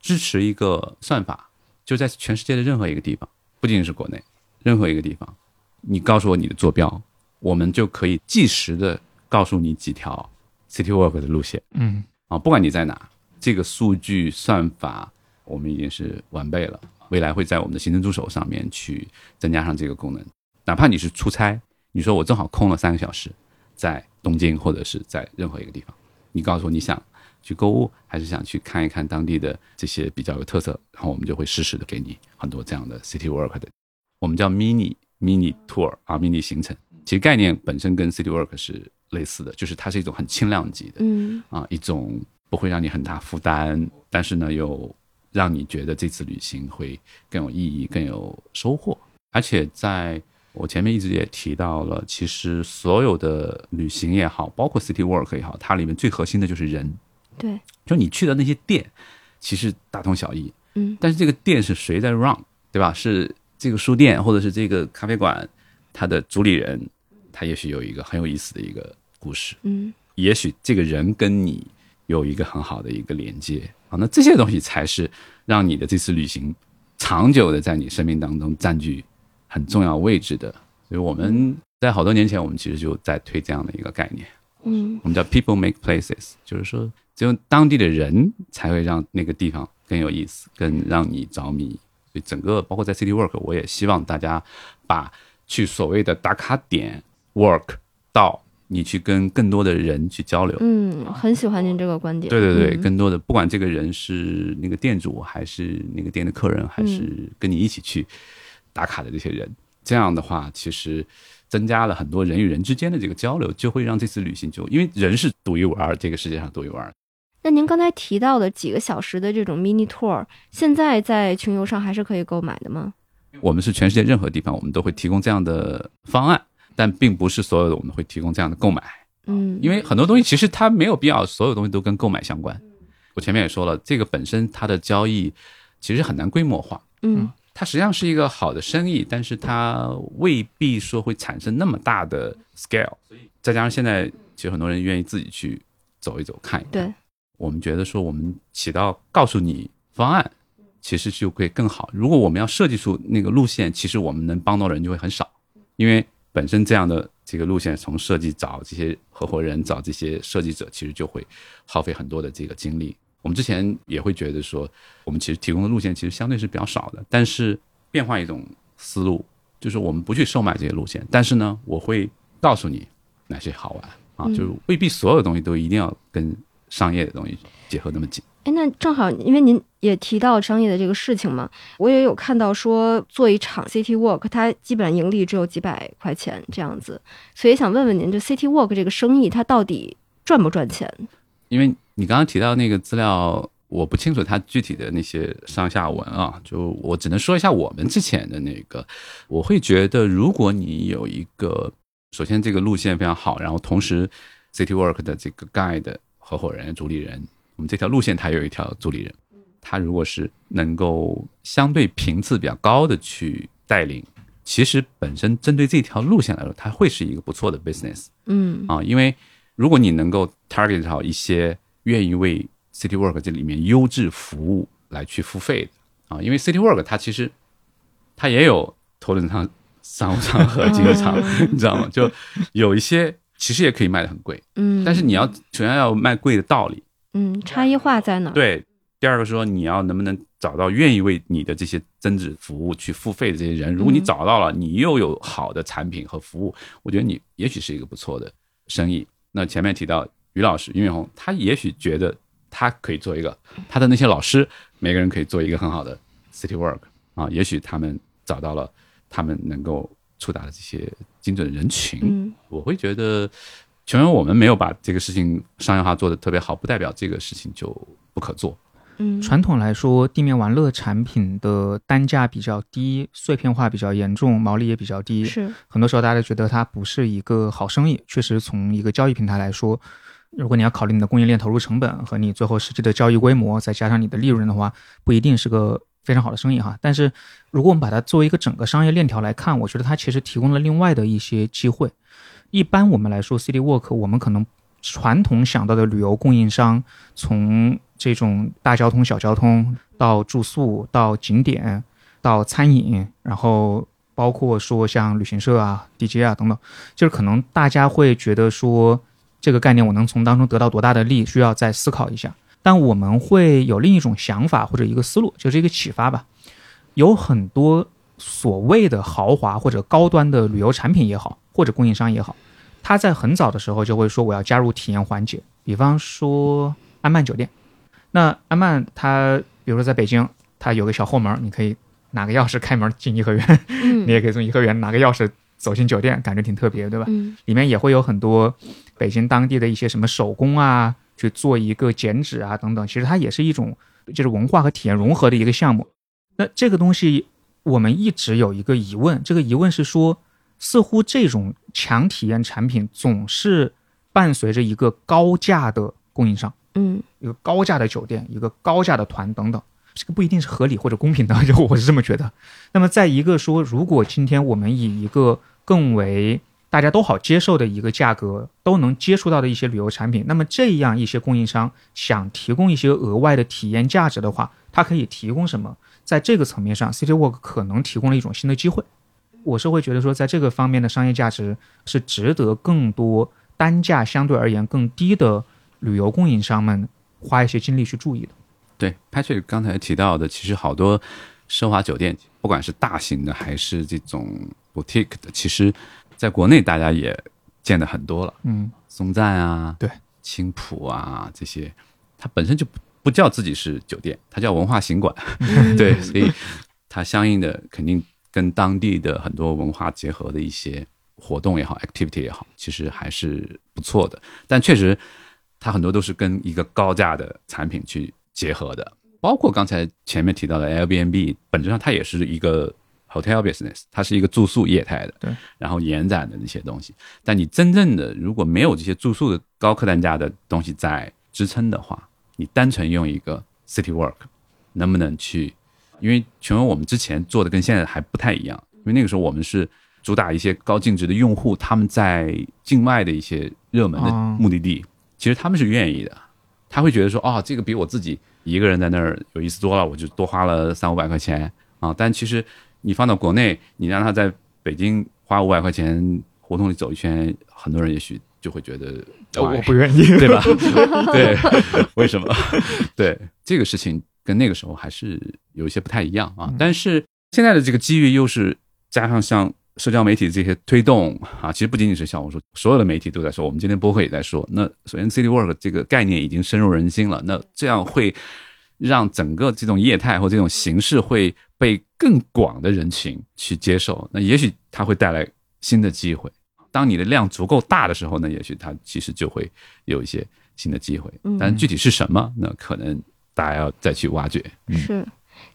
支持一个算法，就在全世界的任何一个地方，不仅仅是国内，任何一个地方，你告诉我你的坐标，我们就可以即时的告诉你几条 City Work 的路线。嗯啊，不管你在哪，这个数据算法我们已经是完备了，未来会在我们的行政助手上面去增加上这个功能。哪怕你是出差，你说我正好空了三个小时，在东京或者是在任何一个地方，你告诉我你想去购物，还是想去看一看当地的这些比较有特色，然后我们就会适时的给你很多这样的 City Work 的，我们叫 mini mini tour 啊，mini 行程。其实概念本身跟 City Work 是类似的，就是它是一种很轻量级的，嗯啊，一种不会让你很大负担，但是呢又让你觉得这次旅行会更有意义、更有收获。而且在我前面一直也提到了，其实所有的旅行也好，包括 City Work 也好，它里面最核心的就是人。对，就你去的那些店，其实大同小异，嗯但是这个店是谁在 run，对吧？是这个书店或者是这个咖啡馆，它的主理人，他也许有一个很有意思的一个故事，嗯也许这个人跟你有一个很好的一个连接啊，那这些东西才是让你的这次旅行长久的在你生命当中占据很重要位置的。所以我们在好多年前，我们其实就在推这样的一个概念，嗯我们叫 people make places，就是说只有当地的人才会让那个地方更有意思，更让你着迷。所以整个包括在 City Work，我也希望大家把去所谓的打卡点 work 到你去跟更多的人去交流。嗯，很喜欢您这个观点。对对对，嗯更多的不管这个人是那个店主，还是那个店的客人，还是跟你一起去打卡的这些人，这样的话，其实增加了很多人与人之间的这个交流，就会让这次旅行就因为人是独一无二，这个世界上独一无二。那您刚才提到的几个小时的这种 mini tour，现在在穷游上还是可以购买的吗？我们是全世界任何地方，我们都会提供这样的方案，但并不是所有的我们会提供这样的购买。嗯，因为很多东西其实它没有必要，所有东西都跟购买相关。我前面也说了，这个本身它的交易其实很难规模化，嗯它实际上是一个好的生意，但是它未必说会产生那么大的 scale。再加上现在其实很多人愿意自己去走一走、看一看。对，我们觉得说我们起到告诉你方案，其实就会更好。如果我们要设计出那个路线，其实我们能帮到的人就会很少，因为本身这样的这个路线从设计找这些合伙人、找这些设计者，其实就会耗费很多的这个精力。我们之前也会觉得说，我们其实提供的路线其实相对是比较少的，但是变换一种思路，就是我们不去售卖这些路线，但是呢，我会告诉你哪些好玩啊，就是未必所有的东西都一定要跟商业的东西结合那么紧。那正好，因为您也提到商业的这个事情嘛，我也有看到说做一场 City Walk，它基本上盈利只有几百块钱这样子，所以想问问您，这 City Walk 这个生意它到底赚不赚钱？因为你刚刚提到那个资料，我不清楚它具体的那些上下文啊，就我只能说一下我们之前的那个，我会觉得，如果你有一个，首先这个路线非常好，然后同时 City Work 的这个 guide 合伙人、主理人，我们这条路线它有一条主理人，他如果是能够相对频次比较高的去带领，其实本身针对这条路线来说，它会是一个不错的 business。嗯啊，因为如果你能够 target 到一些愿意为 City Work 这里面优质服务来去付费的啊，因为 City Work 它其实它也有头等舱、商务舱和经济舱，你知道吗？就有一些其实也可以卖的很贵，嗯，但是你要首先要卖贵的道理，嗯差异化在哪儿？对。第二个说你要能不能找到愿意为你的这些增值服务去付费的这些人，如果你嗯找到了，你又有好的产品和服务，我觉得你也许是一个不错的生意。那前面提到于老师、俞敏洪，他也许觉得他可以做一个，他的那些老师每个人可以做一个很好的 City Work 啊，也许他们找到了他们能够触达的这些精准人群。嗯我会觉得，全因为我们没有把这个事情商业化做得特别好，不代表这个事情就不可做。嗯传统来说，地面玩乐产品的单价比较低，碎片化比较严重，毛利也比较低。是很多时候大家觉得它不是一个好生意。确实，从一个交易平台来说，如果你要考虑你的供应链投入成本和你最后实际的交易规模，再加上你的利润的话，不一定是个非常好的生意哈。但是，如果我们把它作为一个整个商业链条来看，我觉得它其实提供了另外的一些机会。一般我们来说，City Walk，我们可能传统想到的旅游供应商，从这种大交通、小交通到住宿、到景点、到餐饮，然后包括说像旅行社啊、DJ 啊等等，就是可能大家会觉得说这个概念我能从当中得到多大的利，需要再思考一下。但我们会有另一种想法或者一个思路，就是一个启发吧。有很多所谓的豪华或者高端的旅游产品也好，或者供应商也好，他在很早的时候就会说我要加入体验环节，比方说安曼酒店。那安曼它比如说在北京，它有个小后门，你可以拿个钥匙开门进颐和园，嗯 你也可以从颐和园拿个钥匙走进酒店，感觉挺特别，对吧？嗯里面也会有很多北京当地的一些什么手工啊，去做一个剪纸啊等等，其实它也是一种就是文化和体验融合的一个项目。那这个东西我们一直有一个疑问，这个疑问是说，似乎这种强体验产品总是伴随着一个高价的供应商。嗯一个高价的酒店，一个高价的团等等。这个不一定是合理或者公平的，就我是这么觉得。那么，在一个说，如果今天我们以一个更为大家都好接受的一个价格，都能接触到的一些旅游产品，那么这样一些供应商想提供一些额外的体验价值的话，它可以提供什么？在这个层面上，City Walk 可能提供了一种新的机会。我是会觉得说，在这个方面的商业价值是值得更多单价相对而言更低的旅游供应商们花一些精力去注意的。对，Patrick 刚才提到的，其实好多奢华酒店，不管是大型的还是这种 boutique 的，其实在国内大家也见的很多了。嗯，松赞啊，对，青浦啊这些，它本身就不不叫自己是酒店，它叫文化行馆。对，所以它相应的肯定跟当地的很多文化结合的一些活动也好，activity 也好，其实还是不错的。但确实，它很多都是跟一个高价的产品去结合的，包括刚才前面提到的 Airbnb，本质上它也是一个 hotel business，它是一个住宿业态的，对，然后延展的那些东西。但你真正的如果没有这些住宿的高客单价的东西在支撑的话，你单纯用一个 City Work，能不能去？因为全文我们之前做的跟现在还不太一样，因为那个时候我们是主打一些高净值的用户，他们在境外的一些热门的哦目的地，其实他们是愿意的，他会觉得说，哦，这个比我自己一个人在那儿有意思多了，我就多花了三五百块钱啊。但其实你放到国内，你让他在北京花五百块钱胡同里走一圈，很多人也许就会觉得，我不愿意。对吧？对，为什么？对这个事情跟那个时候还是有一些不太一样啊。但是现在的这个机遇又是加上像社交媒体这些推动啊，其实不仅仅是小红书，所有的媒体都在说，我们今天播客也在说。那首先，City Work 这个概念已经深入人心了，那这样会让整个这种业态或这种形式会被更广的人群去接受。那也许它会带来新的机会。当你的量足够大的时候呢，也许它其实就会有一些新的机会。但具体是什么，那可能大家要再去挖掘。是，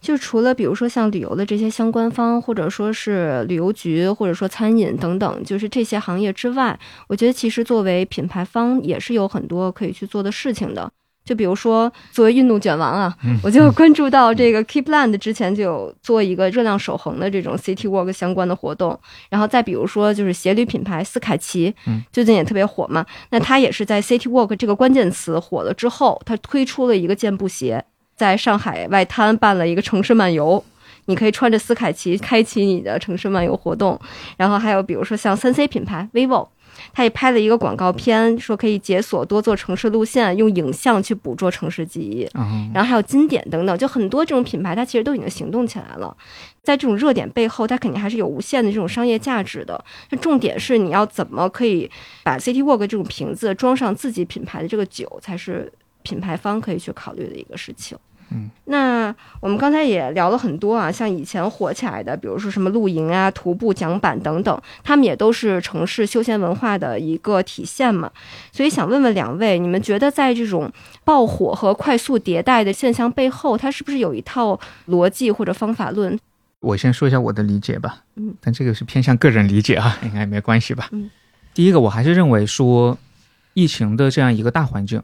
就除了比如说像旅游的这些相关方，或者说是旅游局，或者说餐饮等等，就是这些行业之外，我觉得其实作为品牌方也是有很多可以去做的事情的。就比如说，作为运动卷王啊，我就关注到这个 Keepland 之前就有做一个热量守恒的这种 City Walk 相关的活动，然后再比如说就是鞋履品牌斯凯奇，最近也特别火嘛，那它也是在 City Walk 这个关键词火了之后，它推出了一个健步鞋，在上海外滩办了一个城市漫游。你可以穿着斯凯奇开启你的城市漫游活动，然后还有比如说像三 C 品牌 vivo，它也拍了一个广告片，说可以解锁多座城市路线，用影像去捕捉城市记忆。嗯然后还有经典等等，就很多这种品牌，它其实都已经行动起来了。在这种热点背后，它肯定还是有无限的这种商业价值的。那重点是你要怎么可以把 City Walk 这种瓶子装上自己品牌的这个酒，才是品牌方可以去考虑的一个事情。嗯，那我们刚才也聊了很多啊，像以前火起来的，比如说什么露营啊、徒步桨板等等，他们也都是城市休闲文化的一个体现嘛。所以想问问两位，你们觉得在这种爆火和快速迭代的现象背后，它是不是有一套逻辑或者方法论？我先说一下我的理解吧，嗯，但这个是偏向个人理解啊，应该没关系吧。嗯，第一个，我还是认为说，疫情的这样一个大环境，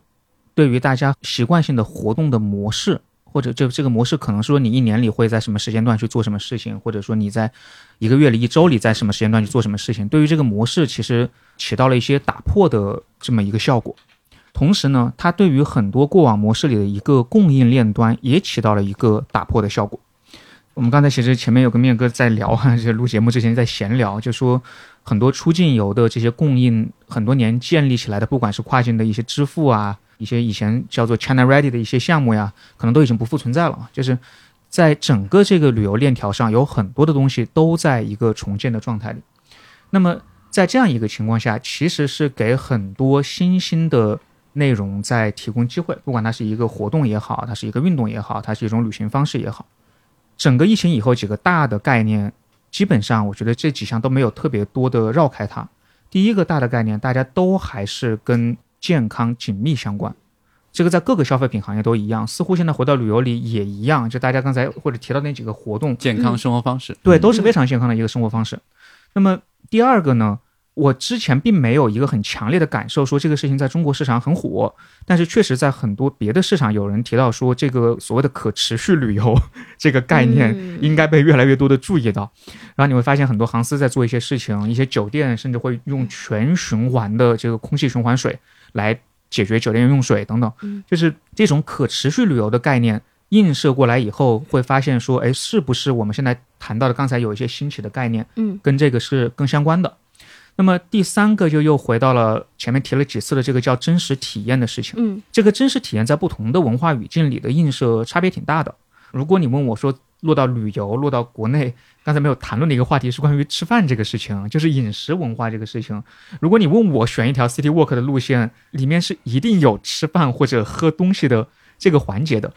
对于大家习惯性的活动的模式，或者这这个模式可能说你一年里会在什么时间段去做什么事情，或者说你在一个月里、一周里在什么时间段去做什么事情，对于这个模式其实起到了一些打破的这么一个效果。同时呢，它对于很多过往模式里的一个供应链端也起到了一个打破的效果。我们刚才其实前面有跟面哥在聊哈，就录节目之前在闲聊，就说很多出境游的这些供应很多年建立起来的，不管是跨境的一些支付啊，一些以前叫做 China Ready 的一些项目呀，可能都已经不复存在了。就是在整个这个旅游链条上，有很多的东西都在一个重建的状态里。那么在这样一个情况下，其实是给很多新兴的内容在提供机会，不管它是一个活动也好，它是一个运动也好，它是一种旅行方式也好。整个疫情以后几个大的概念，基本上我觉得这几项都没有特别多的绕开它。第一个大的概念，大家都还是跟健康紧密相关，这个在各个消费品行业都一样，似乎现在回到旅游里也一样。就大家刚才或者提到那几个活动，健康生活方式，对，都是非常健康的一个生活方式。那么第二个呢，我之前并没有一个很强烈的感受，说这个事情在中国市场很火，但是确实在很多别的市场，有人提到说这个所谓的可持续旅游 这个概念嗯应该被越来越多的注意到。然后你会发现很多航司在做一些事情，一些酒店甚至会用全循环的这个空气循环水来解决酒店用水等等嗯，就是这种可持续旅游的概念。映射过来以后，会发现说，哎，是不是我们现在谈到的刚才有一些新起的概念，嗯跟这个是更相关的。那么第三个就又回到了前面提了几次的这个叫真实体验的事情。嗯这个真实体验在不同的文化语境里的映射差别挺大的。如果你问我说落到旅游、落到国内，刚才没有谈论的一个话题是关于吃饭这个事情，就是饮食文化这个事情。如果你问我选一条 City Walk 的路线，里面是一定有吃饭或者喝东西的这个环节的，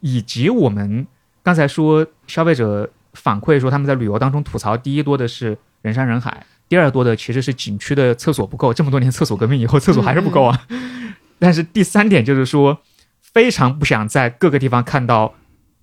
以及我们刚才说消费者反馈说他们在旅游当中吐槽第一多的是人山人海，第二多的其实是景区的厕所不够，这么多年厕所革命以后，厕所还是不够啊。但是第三点就是说，非常不想在各个地方看到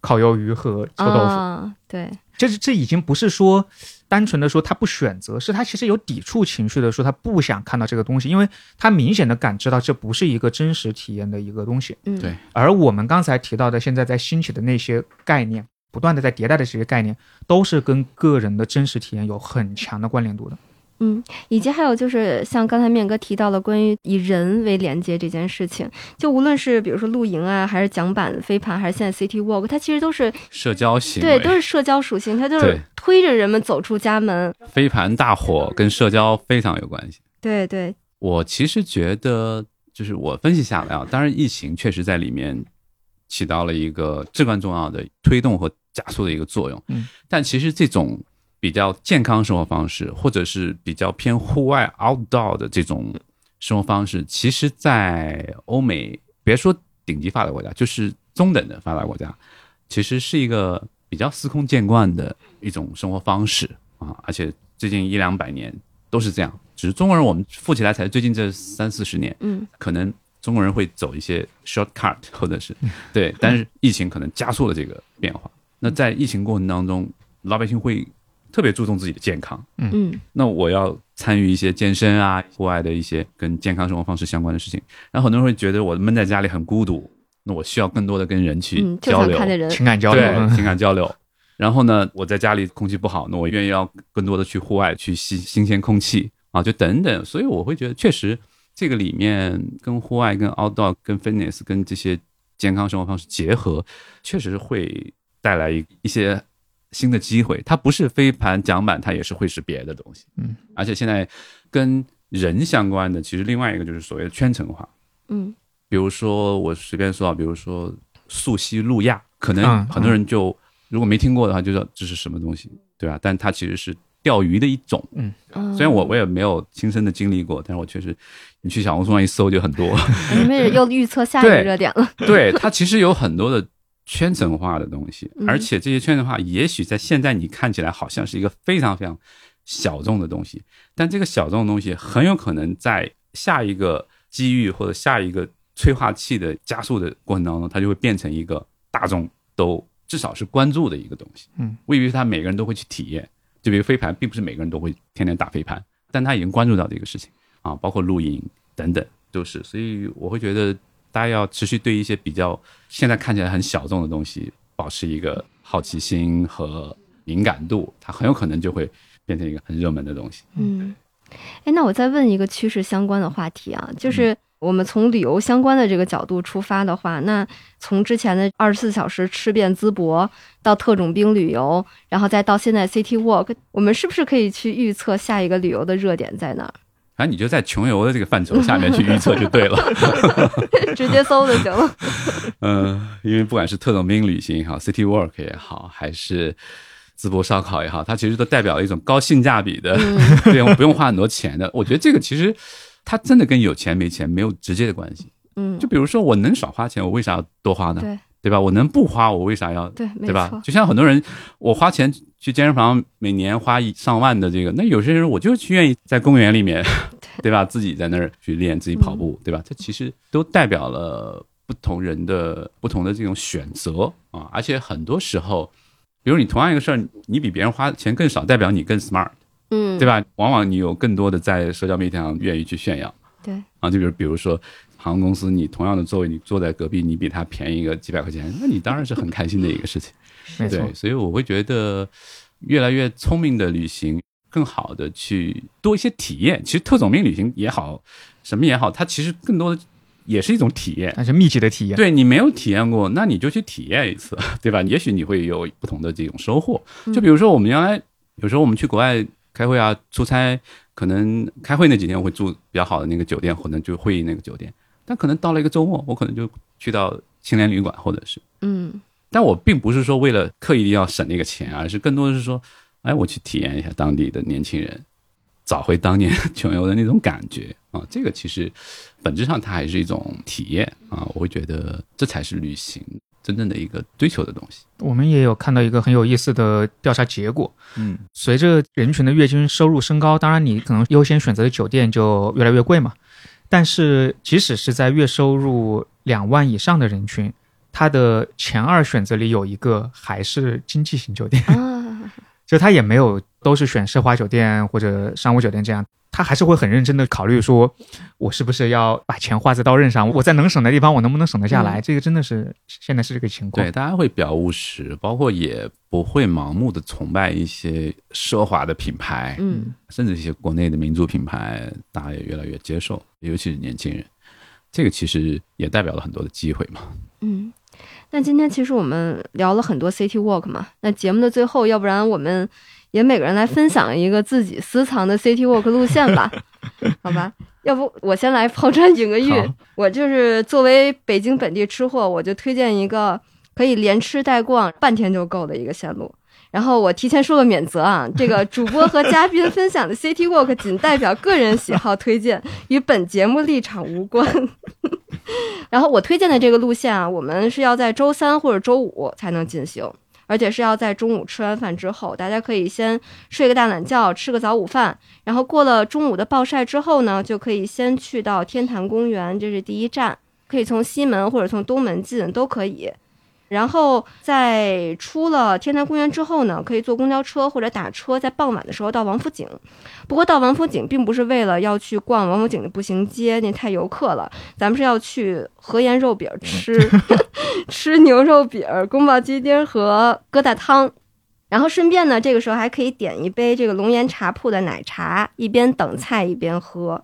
烤鱿鱼和臭豆腐。啊，对，这是这已经不是说单纯的说他不选择，是他其实有抵触情绪的，说他不想看到这个东西，因为他明显的感知到这不是一个真实体验的一个东西。嗯对而我们刚才提到的，现在在兴起的那些概念，不断的在迭代的这些概念，都是跟个人的真实体验有很强的关联度的。嗯，以及还有就是像刚才面哥提到了关于以人为连接这件事情，就无论是比如说露营啊，还是桨板飞盘，还是现在 City Walk，它其实都是社交型对，都是社交属性，它就是推着人们走出家门。飞盘大火跟社交非常有关系。对对，我其实觉得，就是我分析下来啊，当然疫情确实在里面起到了一个至关重要的推动和加速的一个作用。嗯，但其实这种比较健康生活方式，或者是比较偏户外 outdoor 的这种生活方式，其实，在欧美，别说顶级发达国家，就是中等的发达国家，其实是一个比较司空见惯的一种生活方式啊，而且最近一两百年都是这样。只是中国人我们富起来才最近这三四十年，嗯可能中国人会走一些 shortcut，或者是 对，但是疫情可能加速了这个变化。那在疫情过程当中，老百姓会特别注重自己的健康。嗯那我要参与一些健身啊、户外的一些跟健康生活方式相关的事情。然后很多人会觉得我闷在家里很孤独，那我需要更多的跟人去交流，想看见人。情感交流，情感交流。然后呢，我在家里空气不好，那我愿意要更多的去户外去吸新鲜空气啊，就等等。所以我会觉得，确实这个里面跟户外、跟 outdoor、跟 fitness、跟这些健康生活方式结合，确实会带来一一些新的机会。它不是飞盘、桨板，它也是会是别的东西。嗯，而且现在跟人相关的，其实另外一个就是所谓的圈层化。嗯比如说我随便说啊，比如说溯溪路亚，可能嗯很多人就、如果没听过的话，就知道这是什么东西，对吧？但它其实是钓鱼的一种。嗯，虽然我我也没有亲身的经历过，但是我确实，你去小红书上一搜就很多。你们又预测下一个热点了。对，它其实有很多的圈层化的东西，嗯而且这些圈层化也许在现在你看起来好像是一个非常非常小众的东西，但这个小众的东西很有可能在下一个机遇或者下一个催化器的加速的过程当中，它就会变成一个大众都至少是关注的一个东西。嗯，未必是他每个人都会去体验。就比如飞盘，并不是每个人都会天天打飞盘，但他已经关注到这个事情啊，包括露营等等都是。所以我会觉得大家要持续对一些比较现在看起来很小众的东西保持一个好奇心和敏感度，它很有可能就会变成一个很热门的东西。嗯，哎，那我再问一个趋势相关的话题啊，嗯就是我们从旅游相关的这个角度出发的话，那从之前的二十四小时吃遍淄博，到特种兵旅游，然后再到现在 City Walk，我们是不是可以去预测下一个旅游的热点在哪儿？反正你就在穷游的这个范畴下面去预测就对了。直接搜就行了。嗯，因为不管是特种兵旅行也好，City Walk 也好，还是淄博烧烤也好，它其实都代表了一种高性价比的，嗯不用不用花很多钱的。我觉得这个其实它真的跟有钱没钱没有直接的关系。嗯就，比如说，我能少花钱，我为啥要多花呢？对对吧？我能不花，我为啥要对，对吧？。就像很多人，我花钱去健身房，每年花一上万的这个，那有些人我就去愿意在公园里面，对吧？自己在那儿去练，自己跑步，对吧？这其实都代表了不同人的不同的这种选择啊。而且很多时候，比如你同样一个事儿，你比别人花钱更少，代表你更 smart，嗯，对吧？往往你有更多的在社交媒体上愿意去炫耀对，啊，就比如比如说航空公司，你同样的座位，你坐在隔壁，你比他便宜个几百块钱，那你当然是很开心的一个事情。对，，所以我会觉得越来越聪明的旅行，更好的去多一些体验。其实特种兵旅行也好，什么也好，它其实更多的也是一种体验。那是密集的体验。对你没有体验过，那你就去体验一次，对吧？也许你会有不同的这种收获。就比如说我们原来有时候我们去国外开会啊、出差，可能开会那几天我会住比较好的那个酒店，或者就会议那个酒店，但可能到了一个周末，我可能就去到青年旅馆，或者是。嗯但我并不是说为了刻意要省那个钱，而是更多的是说，哎，我去体验一下当地的年轻人，找回当年穷游的那种感觉啊。这个其实本质上它还是一种体验啊。我会觉得这才是旅行真正的一个追求的东西。我们也有看到一个很有意思的调查结果，嗯，随着人群的月均收入升高，当然你可能优先选择的酒店就越来越贵嘛。但是即使是在月收入两万以上的人群，他的前二选择里有一个还是经济型酒店，啊，就他也没有都是选奢华酒店或者商务酒店这样，他还是会很认真的考虑说，我是不是要把钱花在刀刃上，我在能省的地方我能不能省得下来？嗯这个真的是现在是这个情况。对，大家会比较务实，包括也不会盲目的崇拜一些奢华的品牌，嗯甚至一些国内的民族品牌，大家也越来越接受，尤其是年轻人。这个其实也代表了很多的机会嘛。嗯。那今天其实我们聊了很多 City Walk 嘛，那节目的最后，要不然我们也每个人来分享一个自己私藏的 City Walk 路线吧，好吧？要不我先来抛砖引个玉，我就是作为北京本地吃货，我就推荐一个可以连吃带逛半天就够的一个线路。然后我提前说个免责啊，这个主播和嘉宾分享的 City Walk 仅代表个人喜好推荐，与本节目立场无关。然后我推荐的这个路线啊，我们是要在周三或者周五才能进行，而且是要在中午吃完饭之后，大家可以先睡个大懒觉，吃个早午饭，然后过了中午的暴晒之后呢，就可以先去到天坛公园，这是第一站，可以从西门或者从东门进都可以。然后在出了天坛公园之后呢，可以坐公交车或者打车，在傍晚的时候到王府井。不过到王府井并不是为了要去逛王府井的步行街，那太游客了。咱们是要去和颜肉饼吃 吃牛肉饼、宫保鸡丁和疙瘩汤。然后顺便呢，这个时候还可以点一杯这个龙岩茶铺的奶茶，一边等菜一边喝。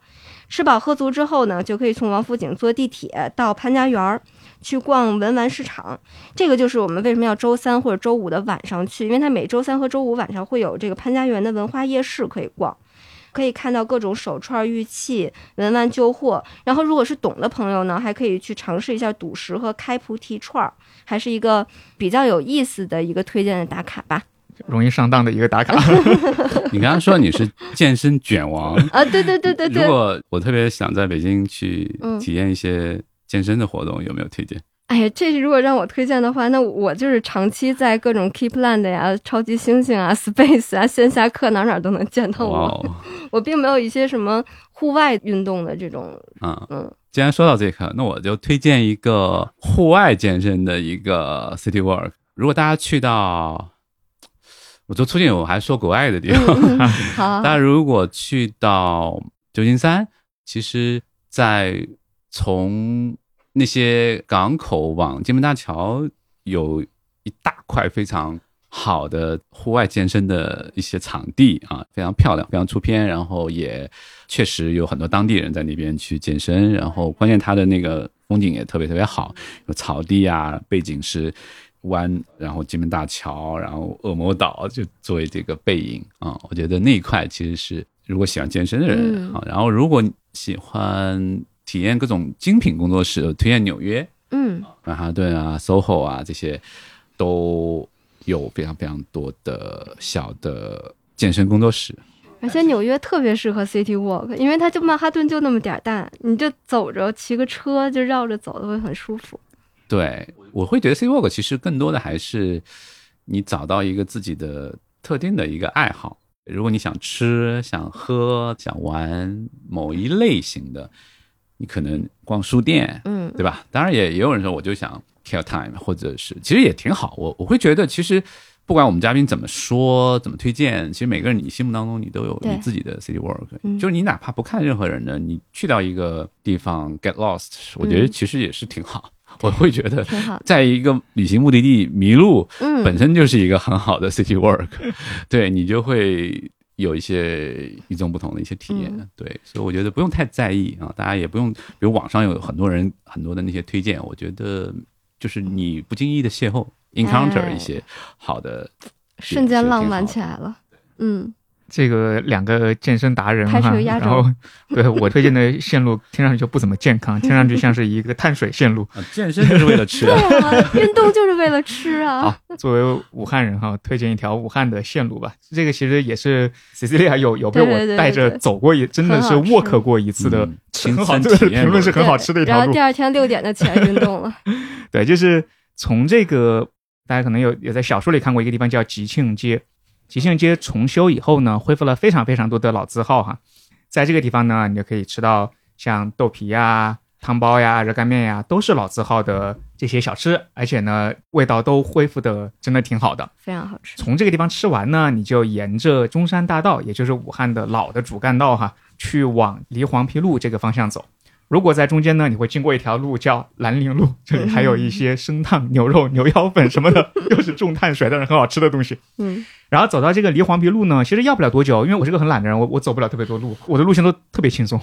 吃饱喝足之后呢，就可以从王府井坐地铁到潘家园儿去逛文玩市场。这个就是我们为什么要周三或者周五的晚上去，因为它每周三和周五晚上会有这个潘家园的文化夜市可以逛。可以看到各种手串、玉器、文玩旧货。然后，如果是懂的朋友呢，还可以去尝试一下赌石和开菩提串儿，还是一个比较有意思的一个推荐的打卡吧。容易上当的一个打卡。你刚刚说你是健身卷王，啊，对对对对对，如果我特别想在北京去嗯体验一些健身的活动，有没有推荐？哎呀，这如果让我推荐的话，那我就是长期在各种 Keepland 呀、超级星星啊、Space 啊线下课哪哪都能见到我。我并没有一些什么户外运动的这种，啊，嗯既然说到这个，那我就推荐一个户外健身的一个 City Walk。如果大家去到，我就促进，我还说国外的地方。嗯嗯，好，大家如果去到旧金山，其实，在从那些港口往金门大桥有一大块非常好的户外健身的一些场地啊，非常漂亮，非常出片，然后也确实有很多当地人在那边去健身，然后关键它的那个风景也特别特别好，有草地啊，背景是湾，然后金门大桥，然后恶魔岛就作为这个背影啊，我觉得那一块其实是如果喜欢健身的人嗯啊，然后如果喜欢体验各种精品工作室，我推荐纽约，嗯曼哈顿啊、SOHO 啊这些都有非常非常多的小的健身工作室。而且纽约特别适合 City Walk，因为它就曼哈顿就那么点儿大，你就走着骑个车就绕着走的会很舒服。对，我会觉得 City Walk 其实更多的还是你找到一个自己的特定的一个爱好。如果你想吃、想喝、想玩某一类型的，你可能逛书店，嗯。对吧？当然也也有人说，我就想 kill time，或者是其实也挺好。我我会觉得，其实不管我们嘉宾怎么说、怎么推荐，其实每个人你心目当中你都有你自己的 city work，嗯。就是你哪怕不看任何人的，你去到一个地方 get lost，我觉得其实也是挺好。我会觉得，在一个旅行目的地迷路，嗯，本身就是一个很好的 city work，对你就会有一些与众不同的一些体验。嗯对，所以我觉得不用太在意啊，大家也不用，比如网上有很多人很多的那些推荐，我觉得就是你不经意的邂逅，encounter 哎一些好的，瞬间浪漫起来了。嗯，这个两个健身达人哈，然后对我推荐的线路听上去就不怎么健康，听上去像是一个碳水线路。啊，健身就是为了吃对啊。啊，运动就是为了吃啊。好，作为武汉人哈，推荐一条武汉的线路吧。这个其实也是 Cecilia 有有被我带着走过一，真的是 walk 过一次的嗯，很好，亲身这个体验过评论是很好吃的一条路然后第。二天六点就起来运动了。对，就是从这个大家可能有有在小说里看过一个地方叫吉庆街，吉庆街重修以后呢，恢复了非常非常多的老字号哈，在这个地方呢，你就可以吃到像豆皮呀、汤包呀、热干面呀，都是老字号的这些小吃，而且呢，味道都恢复的真的挺好的。非常好吃。从这个地方吃完呢，你就沿着中山大道，也就是武汉的老的主干道哈，去往梨黄陂路这个方向走。如果在中间呢，你会经过一条路叫兰陵路，这里还有一些生烫牛肉、牛腰粉什么的，又是重碳水但是很好吃的东西。嗯，然后走到这个梨黄陂路呢，其实要不了多久，因为我是个很懒的人，我我走不了特别多路，我的路线都特别轻松，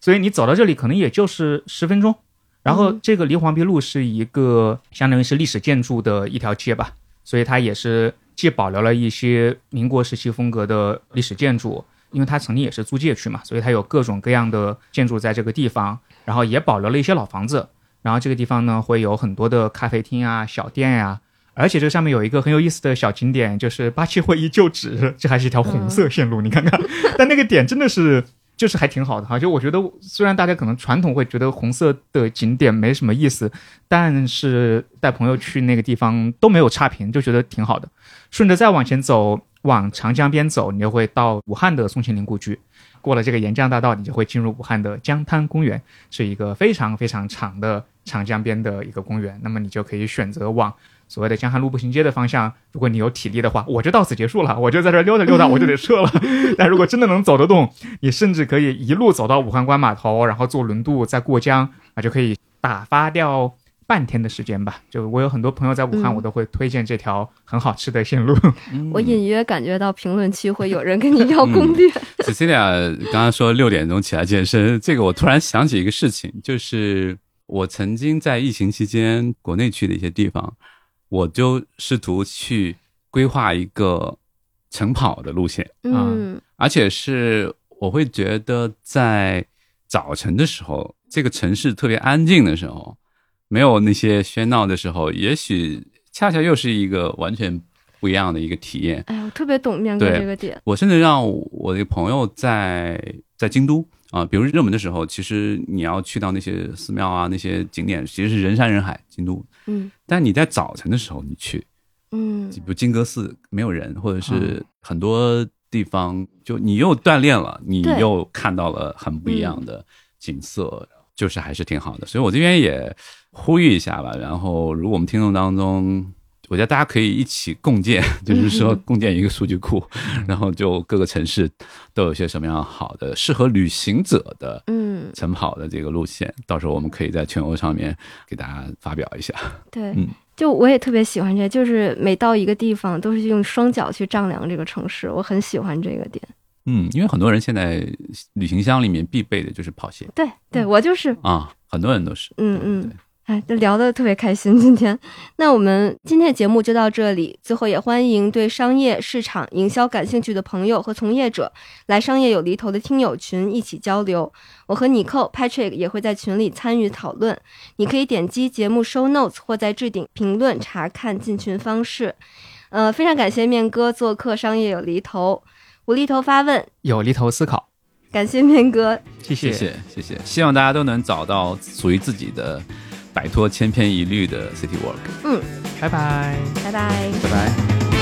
所以你走到这里可能也就是十分钟。然后嗯这个梨黄陂路是一个相当于是历史建筑的一条街吧，所以它也是既保留了一些民国时期风格的历史建筑，因为它曾经也是租界区嘛，所以它有各种各样的建筑在这个地方，然后也保留了一些老房子。然后这个地方呢会有很多的咖啡厅啊、小店呀、而且这上面有一个很有意思的小景点，就是八七会议旧址，这还是一条红色线路，你看看，但那个点真的是。就是还挺好的哈，就我觉得，虽然大家可能传统会觉得红色的景点没什么意思，但是带朋友去那个地方都没有差评，就觉得挺好的。顺着再往前走，往长江边走，你就会到武汉的宋庆龄故居。过了这个沿江大道，你就会进入武汉的江滩公园，是一个非常非常长的长江边的一个公园。那么你就可以选择往所谓的江汉路步行街的方向。如果你有体力的话，我就到此结束了，我就在这溜达溜达，我就得撤了。但如果真的能走得动，你甚至可以一路走到武汉关码头，然后坐轮渡再过江，啊，就可以打发掉半天的时间吧。就我有很多朋友在武汉，嗯我都会推荐这条很好吃的线路。嗯我隐约感觉到评论区会有人跟你要攻略。Cecilia 刚刚说六点钟起来健身，这个我突然想起一个事情，就是我曾经在疫情期间国内去的一些地方，我就试图去规划一个晨跑的路线，嗯而且是我会觉得在早晨的时候，这个城市特别安静的时候，没有那些喧闹的时候，也许恰恰又是一个完全不一样的一个体验。哎呀，我特别懂面哥对这个点。我甚至让我的朋友在在京都啊、比如热门的时候，其实你要去到那些寺庙啊、那些景点，其实是人山人海。京都，嗯但你在早晨的时候你去，嗯比如金阁寺没有人，或者是嗯很多地方，就你又锻炼了，你又看到了很不一样的景色，就是还是挺好的。所以我这边也呼吁一下吧。然后，如果我们听众当中，我觉得大家可以一起共建，就是说 共建一个数据库，然后就各个城市都有些什么样好的适合旅行者的嗯，晨跑的这个路线，到时候我们可以在全欧上面给大家发表一下。对嗯。就我也特别喜欢这，就是每到一个地方都是用双脚去丈量这个城市，我很喜欢这个点。嗯，因为很多人现在旅行箱里面必备的就是跑鞋对对，我就是啊，很多人都是。嗯对嗯，哎，就聊得特别开心。今天，那我们今天的节目就到这里。最后也欢迎对商业、市场、营销感兴趣的朋友和从业者来商业有厘头的听友群一起交流。我和尼寇、Patrick 也会在群里参与讨论。你可以点击节目 show notes 或在置顶评论查看进群方式。呃，非常感谢面哥做客商业有厘头，无厘头发问，有厘头思考，感谢面哥。谢谢谢谢谢，希望大家都能找到属于自己的，摆脱千篇一律的 City Walk。嗯拜拜。拜拜。拜拜。